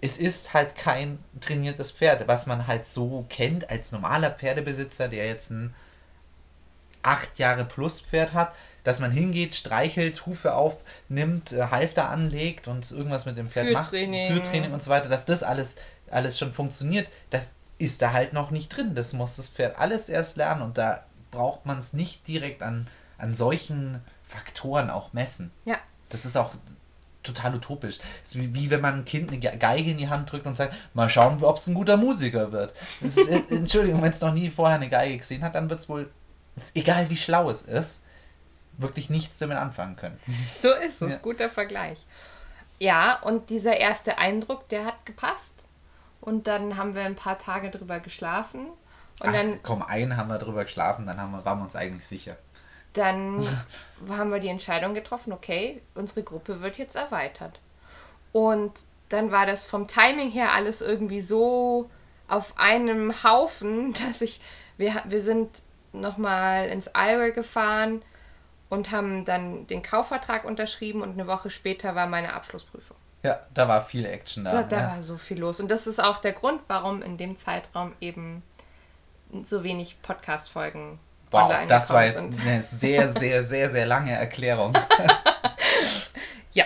es ist halt kein trainiertes Pferd, was man halt so kennt als normaler Pferdebesitzer, der jetzt ein acht Jahre plus Pferd hat, dass man hingeht, streichelt, Hufe aufnimmt, äh, Halfter anlegt und irgendwas mit dem Pferd Führtraining. macht, Führtraining und so weiter, dass das alles, alles schon funktioniert, das ist da halt noch nicht drin. Das muss das Pferd alles erst lernen und da braucht man es nicht direkt an, an solchen Faktoren auch messen. Ja. Das ist auch total utopisch. Es ist wie, wie wenn man ein Kind eine Ge- Geige in die Hand drückt und sagt, mal schauen, ob es ein guter Musiker wird. Ist, äh, Entschuldigung, wenn es noch nie vorher eine Geige gesehen hat, dann wird es wohl, ist egal wie schlau es ist, wirklich nichts damit anfangen können. So ist es, Ja. guter Vergleich. Ja, und dieser erste Eindruck, der hat gepasst. Und dann haben wir ein paar Tage drüber geschlafen. Und Ach, dann, komm, einen haben wir drüber geschlafen, dann haben wir, waren wir uns eigentlich sicher. Dann haben wir die Entscheidung getroffen, okay, unsere Gruppe wird jetzt erweitert. Und dann war das vom Timing her alles irgendwie so auf einem Haufen, dass ich, wir, wir sind nochmal ins Allgäu gefahren und haben dann den Kaufvertrag unterschrieben und eine Woche später war meine Abschlussprüfung. Ja, da war viel Action da. Da, da ja. war so viel los. Und das ist auch der Grund, warum in dem Zeitraum eben so wenig Podcast-Folgen Wow, das war jetzt sind. eine sehr, sehr, sehr, sehr lange Erklärung. Ja.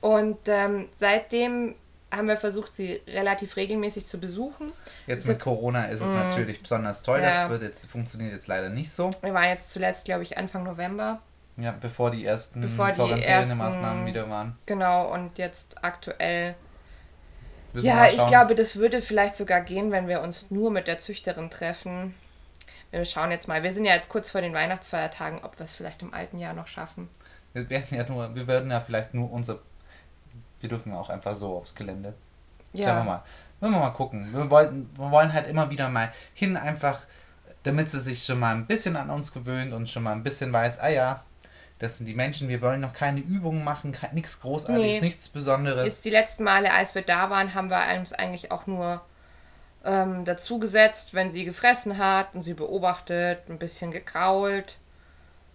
Und ähm, seitdem haben wir versucht, sie relativ regelmäßig zu besuchen. Jetzt mit Corona ist es natürlich besonders toll. Ja. Das wird jetzt, funktioniert jetzt leider nicht so. Wir waren jetzt zuletzt, glaube ich, Anfang November. Ja, bevor die ersten Bevor Quarantänemaßnahmen wieder waren. Genau, und jetzt aktuell. Müssen Ja, ich glaube, das würde vielleicht sogar gehen, wenn wir uns nur mit der Züchterin treffen. Wir schauen jetzt mal. Wir sind ja jetzt kurz vor den Weihnachtsfeiertagen, ob wir es vielleicht im alten Jahr noch schaffen. Wir werden ja nur, wir werden ja vielleicht nur unser. Wir dürfen ja auch einfach so aufs Gelände. Ja. Schauen wir mal. Wollen wir mal gucken. Wir, wollten, wir wollen halt immer wieder mal hin, einfach, damit sie sich schon mal ein bisschen an uns gewöhnt und schon mal ein bisschen weiß, ah ja, das sind die Menschen, wir wollen noch keine Übungen machen, nichts Großartiges, Nee. nichts Besonderes. Jetzt die letzten Male, als wir da waren, haben wir uns eigentlich auch nur ähm, dazu gesetzt, wenn sie gefressen hat und sie beobachtet, ein bisschen gekrault.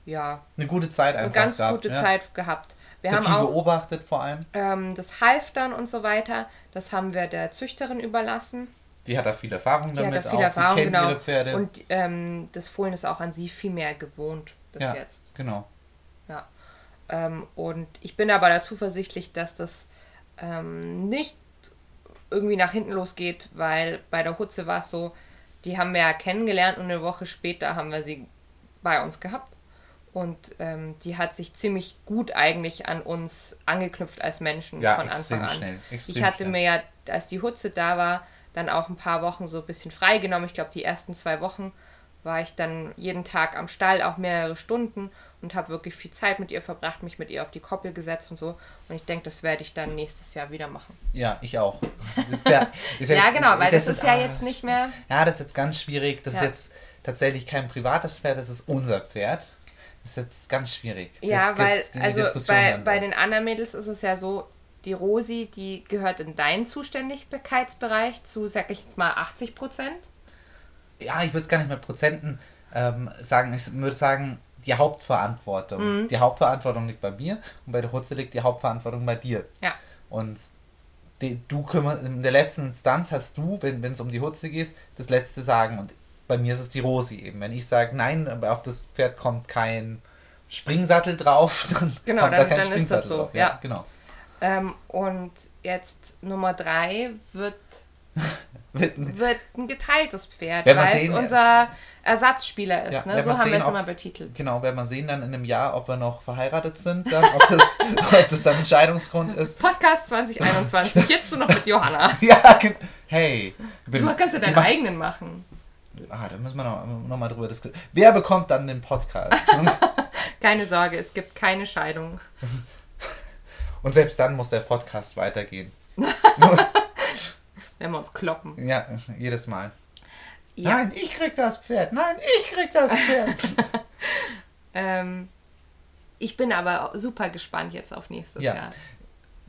Ja, Eine gute Zeit eine einfach. ganz gehabt, gute ja. Zeit gehabt. Wir Sehr haben viel auch beobachtet vor allem. ähm, das Halftern und so weiter, das haben wir der Züchterin überlassen. Die hat da viel Erfahrung Die damit hat da viel auch. Erfahrung, die kennt genau. ihre Pferde. Und ähm, das Fohlen ist auch an sie viel mehr gewohnt bis ja, jetzt. genau. Ja. Ähm, und ich bin aber da zuversichtlich, dass das ähm, nicht irgendwie nach hinten losgeht, weil bei der Hutze war es so, die haben wir ja kennengelernt und eine Woche später haben wir sie bei uns gehabt. Und ähm, die hat sich ziemlich gut eigentlich an uns angeknüpft als Menschen Ja, von Anfang an. schnell, ich hatte schnell. mir ja, als die Hutze da war, dann auch ein paar Wochen so ein bisschen freigenommen. Ich glaube, die ersten zwei Wochen war ich dann jeden Tag am Stall, auch mehrere Stunden und habe wirklich viel Zeit mit ihr verbracht, mich mit ihr auf die Koppel gesetzt und so. Und ich denke, das werde ich dann nächstes Jahr wieder machen. Ja, ich auch. Ist ja, ist ja, jetzt, genau, weil das, das ist, ja ah, jetzt nicht mehr. Ja, das ist jetzt ganz schwierig. Das ja. ist jetzt tatsächlich kein privates Pferd, das ist unser Pferd. Das ist jetzt ganz schwierig. Ja, das weil, also bei, bei den anderen Mädels ist es ja so, die Rosi, die gehört in deinen Zuständigkeitsbereich zu, sag ich jetzt mal, 80 Prozent. Ja, ich würde es gar nicht mit Prozenten ähm, sagen. Ich würde sagen, die Hauptverantwortung. Mhm. Die Hauptverantwortung liegt bei mir und bei der Hutze liegt die Hauptverantwortung bei dir. Ja. Und die, du kümmerst, in der letzten Instanz hast du, wenn es um die Hutze geht, das letzte Sagen. Und bei mir ist es die Rosi eben. Wenn ich sage, nein, auf das Pferd kommt kein Springsattel drauf, dann genau, kommt dann, da kein dann ist das so. Drauf. Ja, ja genau. Ähm, und jetzt Nummer drei wird wird, ein, wird ein geteiltes Pferd, weil es unser Ersatzspieler ist. Ja, ne? So haben wir es immer betitelt. Genau, werden wir sehen dann in einem Jahr, ob wir noch verheiratet sind, dann, ob, das, ob das dann Entscheidungsgrund ist. Podcast 2021, jetzt du noch mit Johanna. ja, hey. Bin, du kannst ja deinen eigenen machen. Ah, da müssen wir noch, noch mal drüber diskutieren. Wer bekommt dann den Podcast? keine Sorge, es gibt keine Scheidung. Und selbst dann muss der Podcast weitergehen. Wenn wir uns kloppen. Ja, jedes Mal. Ja. Nein, ich krieg das Pferd. Nein, ich krieg das Pferd. ähm, ich bin aber super gespannt jetzt auf nächstes ja. Jahr.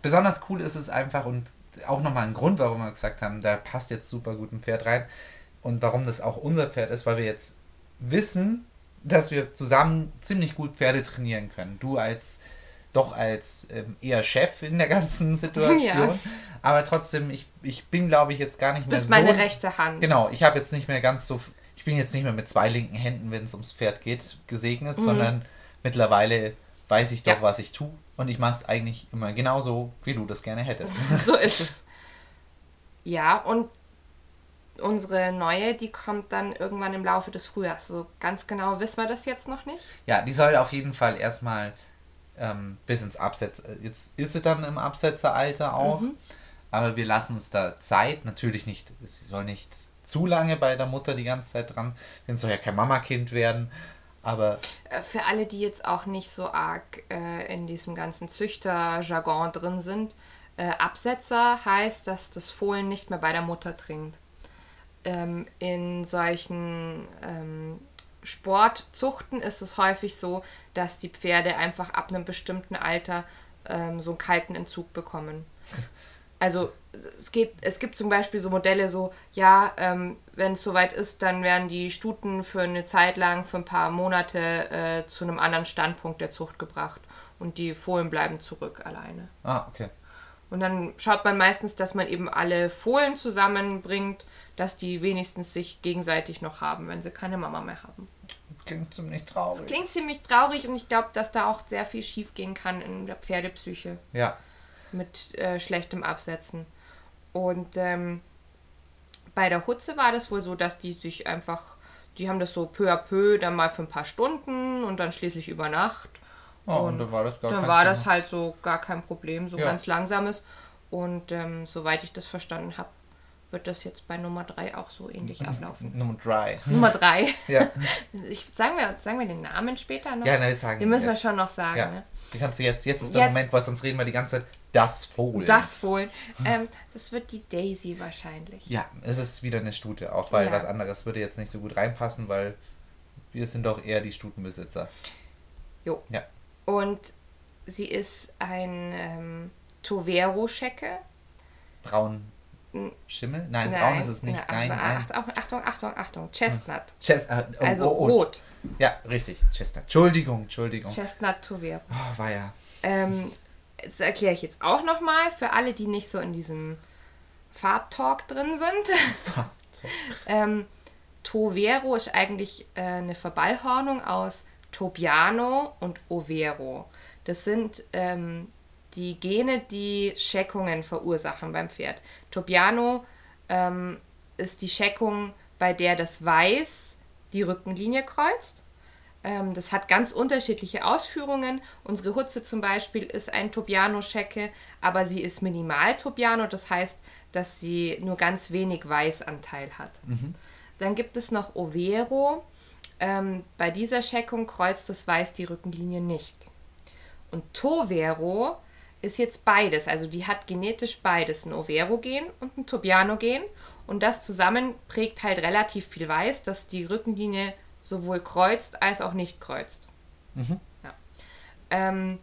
Besonders cool ist es einfach und auch nochmal ein Grund, warum wir gesagt haben, da passt jetzt super gut ein Pferd rein und warum das auch unser Pferd ist, weil wir jetzt wissen, dass wir zusammen ziemlich gut Pferde trainieren können. Du als doch als ähm, eher Chef in der ganzen Situation. Ja. Aber trotzdem, ich, ich bin, glaube ich, jetzt gar nicht mehr so. Du bist meine rechte Hand. Genau, ich habe jetzt nicht mehr ganz so. Ich bin jetzt nicht mehr mit zwei linken Händen, wenn es ums Pferd geht, gesegnet, mhm. sondern mittlerweile weiß ich doch, ja. was ich tue. Und ich mache es eigentlich immer genauso, wie du das gerne hättest. so ist es. Ja, und unsere neue, die kommt dann irgendwann im Laufe des Frühjahrs. So ganz genau wissen wir das jetzt noch nicht. Ja, die soll auf jeden Fall erstmal ähm, bis ins Absetz. Jetzt ist sie dann im Absetzeralter auch, mhm. aber wir lassen uns da Zeit. Natürlich nicht, sie soll nicht zu lange bei der Mutter die ganze Zeit dran, denn soll ja kein Mamakind werden. Aber äh, für alle, die jetzt auch nicht so arg äh, in diesem ganzen Züchterjargon drin sind, äh, Absetzer heißt, dass das Fohlen nicht mehr bei der Mutter trinkt. Ähm, in solchen ähm, Sportzuchten ist es häufig so, dass die Pferde einfach ab einem bestimmten Alter ähm, so einen kalten Entzug bekommen. Also es geht, es gibt zum Beispiel so Modelle so, ja, ähm, wenn es soweit ist, dann werden die Stuten für eine Zeit lang, für ein paar Monate äh, zu einem anderen Standpunkt der Zucht gebracht und die Fohlen bleiben zurück alleine. Ah, okay. Und dann schaut man meistens, dass man eben alle Fohlen zusammenbringt, dass die wenigstens sich gegenseitig noch haben, wenn sie keine Mama mehr haben. Klingt ziemlich traurig. Das klingt ziemlich traurig und ich glaube, dass da auch sehr viel schief gehen kann in der Pferdepsyche. Ja. Mit äh, schlechtem Absetzen. Und ähm, bei der Hutze war das wohl so, dass die sich einfach, die haben das so peu à peu dann mal für ein paar Stunden und dann schließlich über Nacht. Oh, und, und dann war das gar Dann war Thema. das halt so gar kein Problem, so ja. ganz langsames. Und ähm, soweit ich das verstanden habe, wird das jetzt bei Nummer 3 auch so ähnlich ablaufen. Nummer 3. Nummer 3. Ja. Ich, sagen, wir, sagen wir den Namen später noch? Ja, nein, wir sagen Den müssen wir schon noch sagen. Ja. Ne? Die kannst du jetzt, jetzt ist der jetzt, Moment, weil sonst reden wir die ganze Zeit das Fohlen. Das Fohlen. Ähm, das wird die Daisy wahrscheinlich. Ja, es ist wieder eine Stute, auch weil ja. was anderes würde jetzt nicht so gut reinpassen, weil wir sind doch eher die Stutenbesitzer. Jo. Ja. Und sie ist ein ähm, Tovero-Schecke. Braun Schimmel? Nein, nein, braun ist es nicht. Nein, nein. Achtung, Achtung, Achtung, Achtung. Chestnut. Chest, äh, oh, also oh, oh. rot. Ja, richtig. Chestnut. Entschuldigung, Entschuldigung. Chestnut Tover. Oh, war ja. Ähm, das erkläre ich jetzt auch nochmal für alle, die nicht so in diesem Farbtalk drin sind. Farbtalk. ähm, Tovero ist eigentlich äh, eine Verballhornung aus Tobiano und Overo. Das sind ähm, die Gene, die Scheckungen verursachen beim Pferd. Tobiano ähm, ist die Scheckung, bei der das Weiß die Rückenlinie kreuzt. Ähm, das hat ganz unterschiedliche Ausführungen. Unsere Hutze zum Beispiel ist ein Tobiano-Schecke, aber sie ist minimal Tobiano, das heißt, dass sie nur ganz wenig Weißanteil hat. Dann gibt es noch Overo. Ähm, bei dieser Scheckung kreuzt das Weiß die Rückenlinie nicht. Und Tovero ist jetzt beides. Also die hat genetisch beides, ein Overo-Gen und ein Tobiano-Gen. Und das zusammen prägt halt relativ viel Weiß, dass die Rückenlinie sowohl kreuzt als auch nicht kreuzt. Ja. Ähm,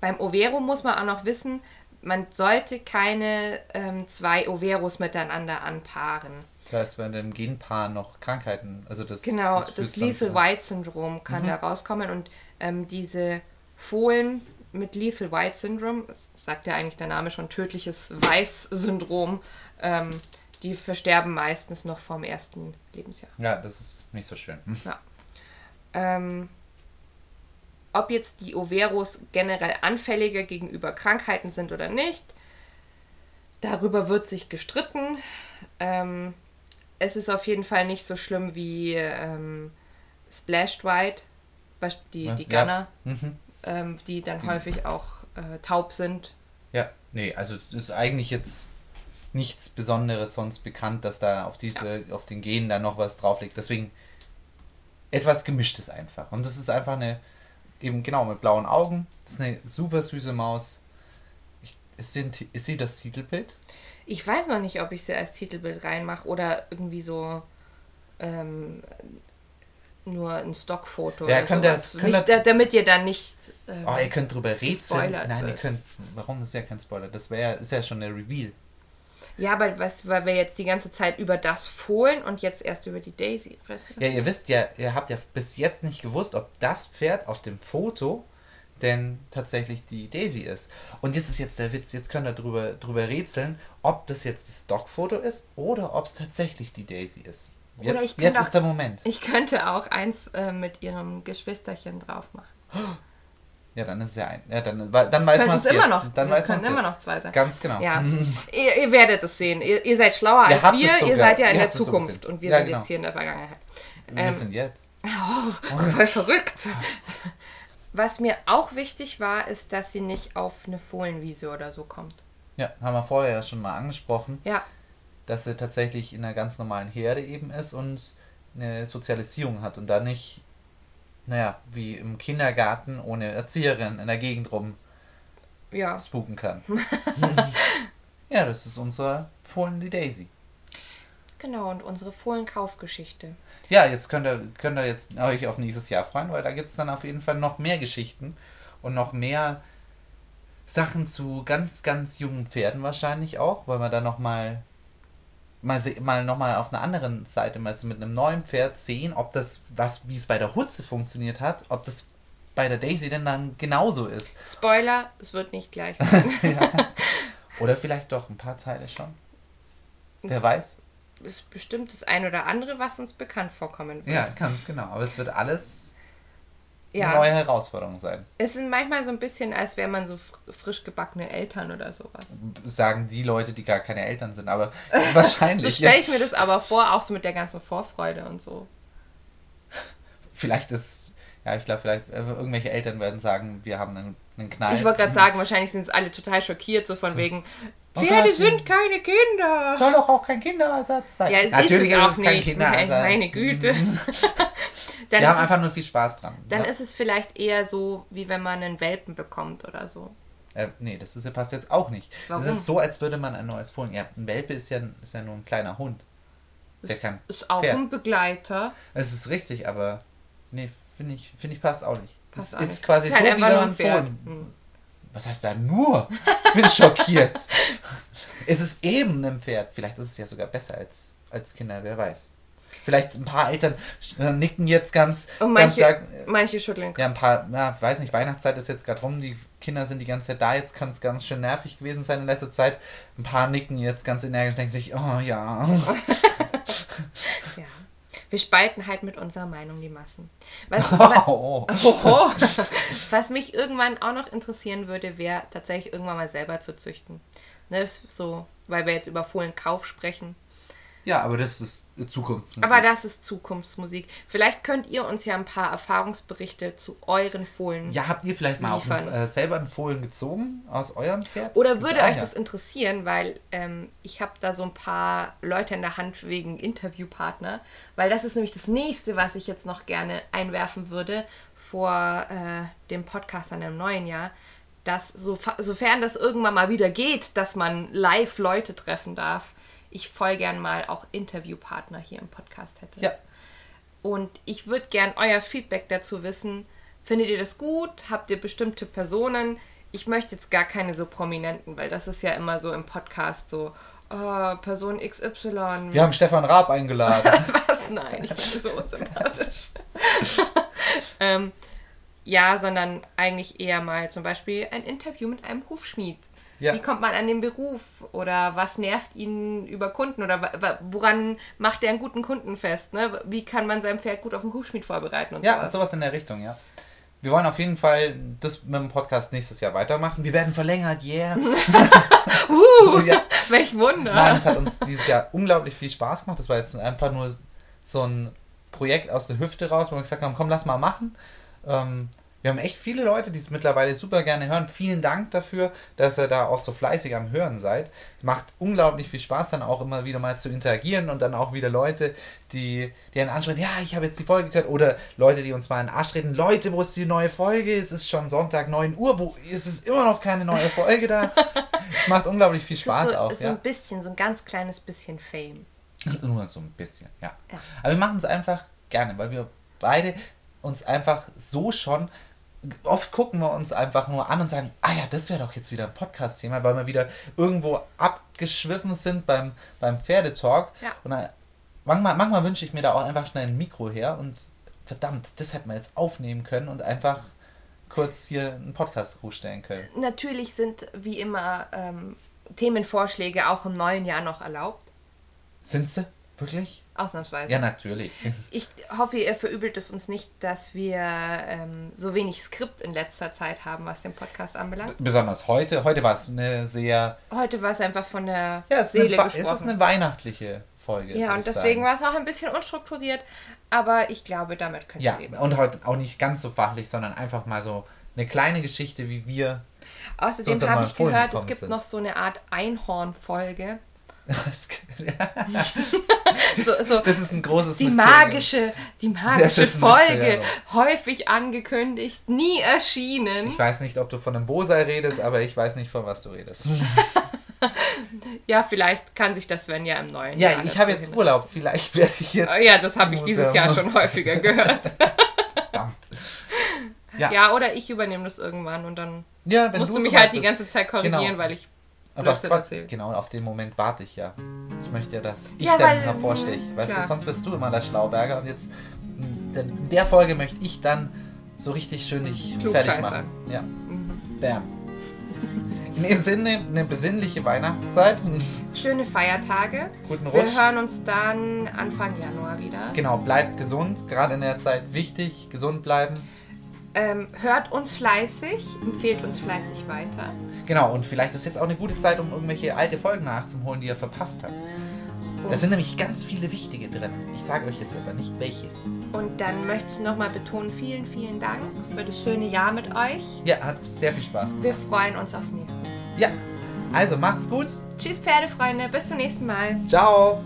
beim Overo muss man auch noch wissen, man sollte keine ähm, zwei Overos miteinander anpaaren. Das heißt, wenn im Genpaar noch Krankheiten, also das Genau, das, dann Lethal White Syndrom kann da rauskommen und ähm, diese Fohlen mit Lethal White Syndrome, das sagt ja eigentlich der Name schon, tödliches Weiß-Syndrom, ähm, die versterben meistens noch vorm ersten Lebensjahr. Ja, das ist nicht so schön. Hm. Ähm, ob jetzt die Overos generell anfälliger gegenüber Krankheiten sind oder nicht, darüber wird sich gestritten. Ähm, es ist auf jeden Fall nicht so schlimm wie ähm, Splashed White, die, die Ja. Gunner, Mhm. Ähm, die dann häufig auch äh, taub sind. Ja, nee, also es ist eigentlich jetzt nichts Besonderes sonst bekannt, dass da auf diese, auf den Genen da noch was drauf liegt. Deswegen etwas gemischtes einfach. Und das ist einfach eine, eben genau mit blauen Augen. Das ist eine super süße Maus. Ich, ist, sie, ist sie das Titelbild? Ich weiß noch nicht, ob ich sie als Titelbild reinmache oder irgendwie so ähm, nur ein Stockfoto Ja, könnt ihr- könnt nicht, ihr- da, damit ihr dann nicht ähm, Oh, ihr könnt drüber rätseln. Nein, ihr wird. könnt. Warum ist ja kein Spoiler? Das wäre ist ja schon der Reveal. Ja, aber was, weil wir jetzt die ganze Zeit über das Fohlen und jetzt erst über die Daisy. Weißt du? Ja, ihr wisst ja, ihr habt ja bis jetzt nicht gewusst, ob das Pferd auf dem Foto denn tatsächlich die Daisy ist. Und jetzt ist jetzt der Witz, jetzt könnt ihr drüber, drüber rätseln, ob das jetzt das Stockfoto ist oder ob es tatsächlich die Daisy ist. Jetzt, jetzt auch- ist der Moment. Ich könnte auch eins äh, mit ihrem Geschwisterchen drauf machen. Ja, dann ist es ja ein. Ja, dann, dann Das weiß man es jetzt. immer noch. Dann das weiß man könnten immer noch zwei sein. Ganz genau. Ja, ihr, ihr werdet es sehen. Ihr, ihr seid schlauer Ihr als wir. sogar. Ihr seid ja in der so Zukunft gesehen. und wir Ja, sind genau. jetzt hier in der Vergangenheit. Wir Ähm, sind jetzt. Oh, voll verrückt. Was mir auch wichtig war, ist, dass sie nicht auf eine Fohlenwiese oder so kommt. Ja, haben wir vorher ja schon mal angesprochen. Ja, dass sie tatsächlich in einer ganz normalen Herde eben ist und eine Sozialisierung hat und da nicht, naja, wie im Kindergarten ohne Erzieherin in der Gegend rum ja. spooken kann. ja, das ist unser Fohlen die Daisy. Genau, und unsere Fohlenkaufgeschichte. Ja, jetzt könnt ihr, könnt ihr jetzt euch auf nächstes Jahr freuen, weil da gibt es dann auf jeden Fall noch mehr Geschichten und noch mehr Sachen zu ganz, ganz jungen Pferden wahrscheinlich auch, weil wir dann nochmal mal, mal nochmal auf einer anderen Seite mal mit einem neuen Pferd sehen, ob das, was, wie es bei der Hutze funktioniert hat, ob das bei der Daisy denn dann genauso ist. Spoiler, es wird nicht gleich sein. Oder vielleicht doch ein paar Teile schon. Wer weiß. Es ist bestimmt das ein oder andere, was uns bekannt vorkommen wird. Ja, ganz genau. Aber es wird alles Ja. eine neue Herausforderung sein. Es sind manchmal so ein bisschen, als wäre man so fr- frisch gebackene Eltern oder sowas. sagen die Leute, die gar keine Eltern sind, aber So wahrscheinlich. stelle ja. ich mir das aber vor, auch so mit der ganzen Vorfreude und so. Vielleicht ist, ja, ich glaube, vielleicht äh, irgendwelche Eltern werden sagen, wir haben einen, einen Knall. Ich wollte gerade sagen, wahrscheinlich sind es alle total schockiert, so von wegen, Oh Pferde Gott, sind keine Kinder. soll doch auch kein Kinderersatz sein. Ja, es Natürlich ist es auch es kein nicht. Kinderersatz. Meine Güte. dann Wir haben ist einfach es, nur viel Spaß dran. dann ja. ist es vielleicht eher so, wie wenn man einen Welpen bekommt oder so. äh, nee, das ist, passt jetzt auch nicht. Warum? Das ist so, als würde man ein neues Fohlen. Ja, ein Welpe ist ja, ist ja nur ein kleiner Hund. Ist ja kein Ist auch Pferd. ein Begleiter. Es ist richtig, aber nee, finde ich, finde ich passt auch nicht. Passt es auch ist nicht. quasi Ist halt so wie nur ein. Fohlen. Hm. Was heißt da nur? Ich bin schockiert. es ist eben ein Pferd. Vielleicht ist es ja sogar besser als, als Kinder, wer weiß. Vielleicht ein paar Eltern nicken jetzt ganz, Und ganz manche, stark. manche schütteln. Ja, ein paar, ja, weiß nicht, Weihnachtszeit ist jetzt gerade rum, die Kinder sind die ganze Zeit da, jetzt kann es ganz schön nervig gewesen sein in letzter Zeit. Ein paar nicken jetzt ganz energisch denken sich, oh ja. Ja. Wir spalten halt mit unserer Meinung die Massen. Was, wa- Oh. Was mich irgendwann auch noch interessieren würde, wäre tatsächlich irgendwann mal selber zu züchten. Ne, so, weil wir jetzt über Fohlenkauf sprechen. Ja, aber das ist Zukunftsmusik. Aber das ist Zukunftsmusik. Vielleicht könnt ihr uns ja ein paar Erfahrungsberichte zu euren Fohlen. ja, habt ihr vielleicht mal einen, äh, selber einen Fohlen gezogen aus eurem Pferd? Oder würde euch das interessieren, weil ähm, ich habe da so ein paar Leute in der Hand wegen Interviewpartner, weil das ist nämlich das nächste, was ich jetzt noch gerne einwerfen würde vor äh, dem Podcast an dem neuen Jahr, dass so, sofern das irgendwann mal wieder geht, dass man live Leute treffen darf, ich voll gern mal auch Interviewpartner hier im Podcast hätte. Ja, Und ich würde gern euer Feedback dazu wissen. Findet ihr das gut? Habt ihr bestimmte Personen? Ich möchte jetzt gar keine so prominenten, weil das ist ja immer so im Podcast so, oh, Person XY. wir haben Stefan Raab eingeladen. Was? Nein, ich bin so unsympathisch. ähm, ja, sondern eigentlich eher mal zum Beispiel ein Interview mit einem Hufschmied. Ja. Wie kommt man an den Beruf? Oder was nervt ihn über Kunden? Oder woran macht er einen guten Kunden fest? Ne? Wie kann man sein Pferd gut auf den Hufschmied vorbereiten? Und ja, sowas? sowas in der Richtung, ja. Wir wollen auf jeden Fall das mit dem Podcast nächstes Jahr weitermachen. Wir werden verlängert, yeah. Uh, Ja. welch Wunder. Nein, es hat uns dieses Jahr unglaublich viel Spaß gemacht. Das war jetzt einfach nur so ein Projekt aus der Hüfte raus, wo wir gesagt haben, komm, lass mal machen. Ähm, wir haben echt viele Leute, die es mittlerweile super gerne hören. Vielen Dank dafür, dass ihr da auch so fleißig am Hören seid. Es macht unglaublich viel Spaß, dann auch immer wieder mal zu interagieren und dann auch wieder Leute, die, die einen anschreiben, ja, ich habe jetzt die Folge gehört. Oder Leute, die uns mal in den Arsch treten, Leute, wo ist die neue Folge? Es ist schon Sonntag 9 Uhr, wo ist es immer noch keine neue Folge da? Es macht unglaublich viel Spaß so, auch. so ja. ein bisschen, so ein ganz kleines bisschen Fame. Nur so ein bisschen, ja. Ja. Aber wir machen es einfach gerne, weil wir beide uns einfach so schon. Oft gucken wir uns einfach nur an und sagen, ah ja, das wäre doch jetzt wieder ein Podcast-Thema, weil wir wieder irgendwo abgeschwiffen sind beim, beim Pferdetalk. Ja. Und dann, manchmal, manchmal wünsche ich mir da auch einfach schnell ein Mikro her und verdammt, das hätten wir jetzt aufnehmen können und einfach kurz hier einen Podcast hochstellen können. Natürlich sind wie immer ähm, Themenvorschläge auch im neuen Jahr noch erlaubt. Sind sie? Wirklich? Ausnahmsweise. Ja, natürlich. Ich hoffe, ihr verübelt es uns nicht, dass wir ähm, so wenig Skript in letzter Zeit haben, was den Podcast anbelangt. Besonders heute. Heute war es eine sehr Heute war es einfach von der Ja, es ist, Seele gesprochen. es ist eine weihnachtliche Folge. ja, und deswegen war es auch ein bisschen unstrukturiert, aber ich glaube, damit könnt ihr Ja, leben. und heute auch nicht ganz so fachlich, sondern einfach mal so eine kleine Geschichte, wie wir. Außerdem habe ich gehört, es gibt sind. noch so eine Art Einhorn-Folge. Das, So, so das ist ein großes die Mysterium. magische, die magische Folge, häufig angekündigt, nie erschienen. Ich weiß nicht, ob du von einem Bosei redest, aber ich weiß nicht, von was du redest. Ja, vielleicht kann sich das Sven ja im neuen Ja, Jahr ich dazu habe jetzt. Urlaub. Vielleicht werde ich jetzt. Oh Ja, das habe ich dieses ja Jahr schon häufiger gehört. Verdammt. Ja. Ja, oder ich übernehme das irgendwann und dann Ja, musst du mich halt die ganze Zeit korrigieren, Genau. weil ich Blödsinn Gott, erzähle. genau, auf den Moment warte ich ja. Ich möchte ja, dass ich Ja, dann hervorsteche. Weißt klar. du, sonst bist du immer der Schlauberger und jetzt in der Folge möchte ich dann so richtig schön dich fertig machen. Ja. Bam. In dem Sinne, eine besinnliche Weihnachtszeit. schöne Feiertage. Guten Wir Rutsch. hören uns dann Anfang Januar wieder. Genau, bleibt gesund. Gerade in der Zeit wichtig, gesund bleiben. Ähm, hört uns fleißig, empfehlt uns fleißig weiter. Genau, und vielleicht ist jetzt auch eine gute Zeit, um irgendwelche alte Folgen nachzuholen, die ihr verpasst habt. Da sind nämlich ganz viele wichtige drin. Ich sage euch jetzt aber nicht welche. Und dann möchte ich nochmal betonen, vielen, vielen Dank für das schöne Jahr mit euch. Ja, hat sehr viel Spaß gemacht. Wir freuen uns aufs nächste. Ja, also macht's gut. Tschüss Pferdefreunde, bis zum nächsten Mal. Ciao.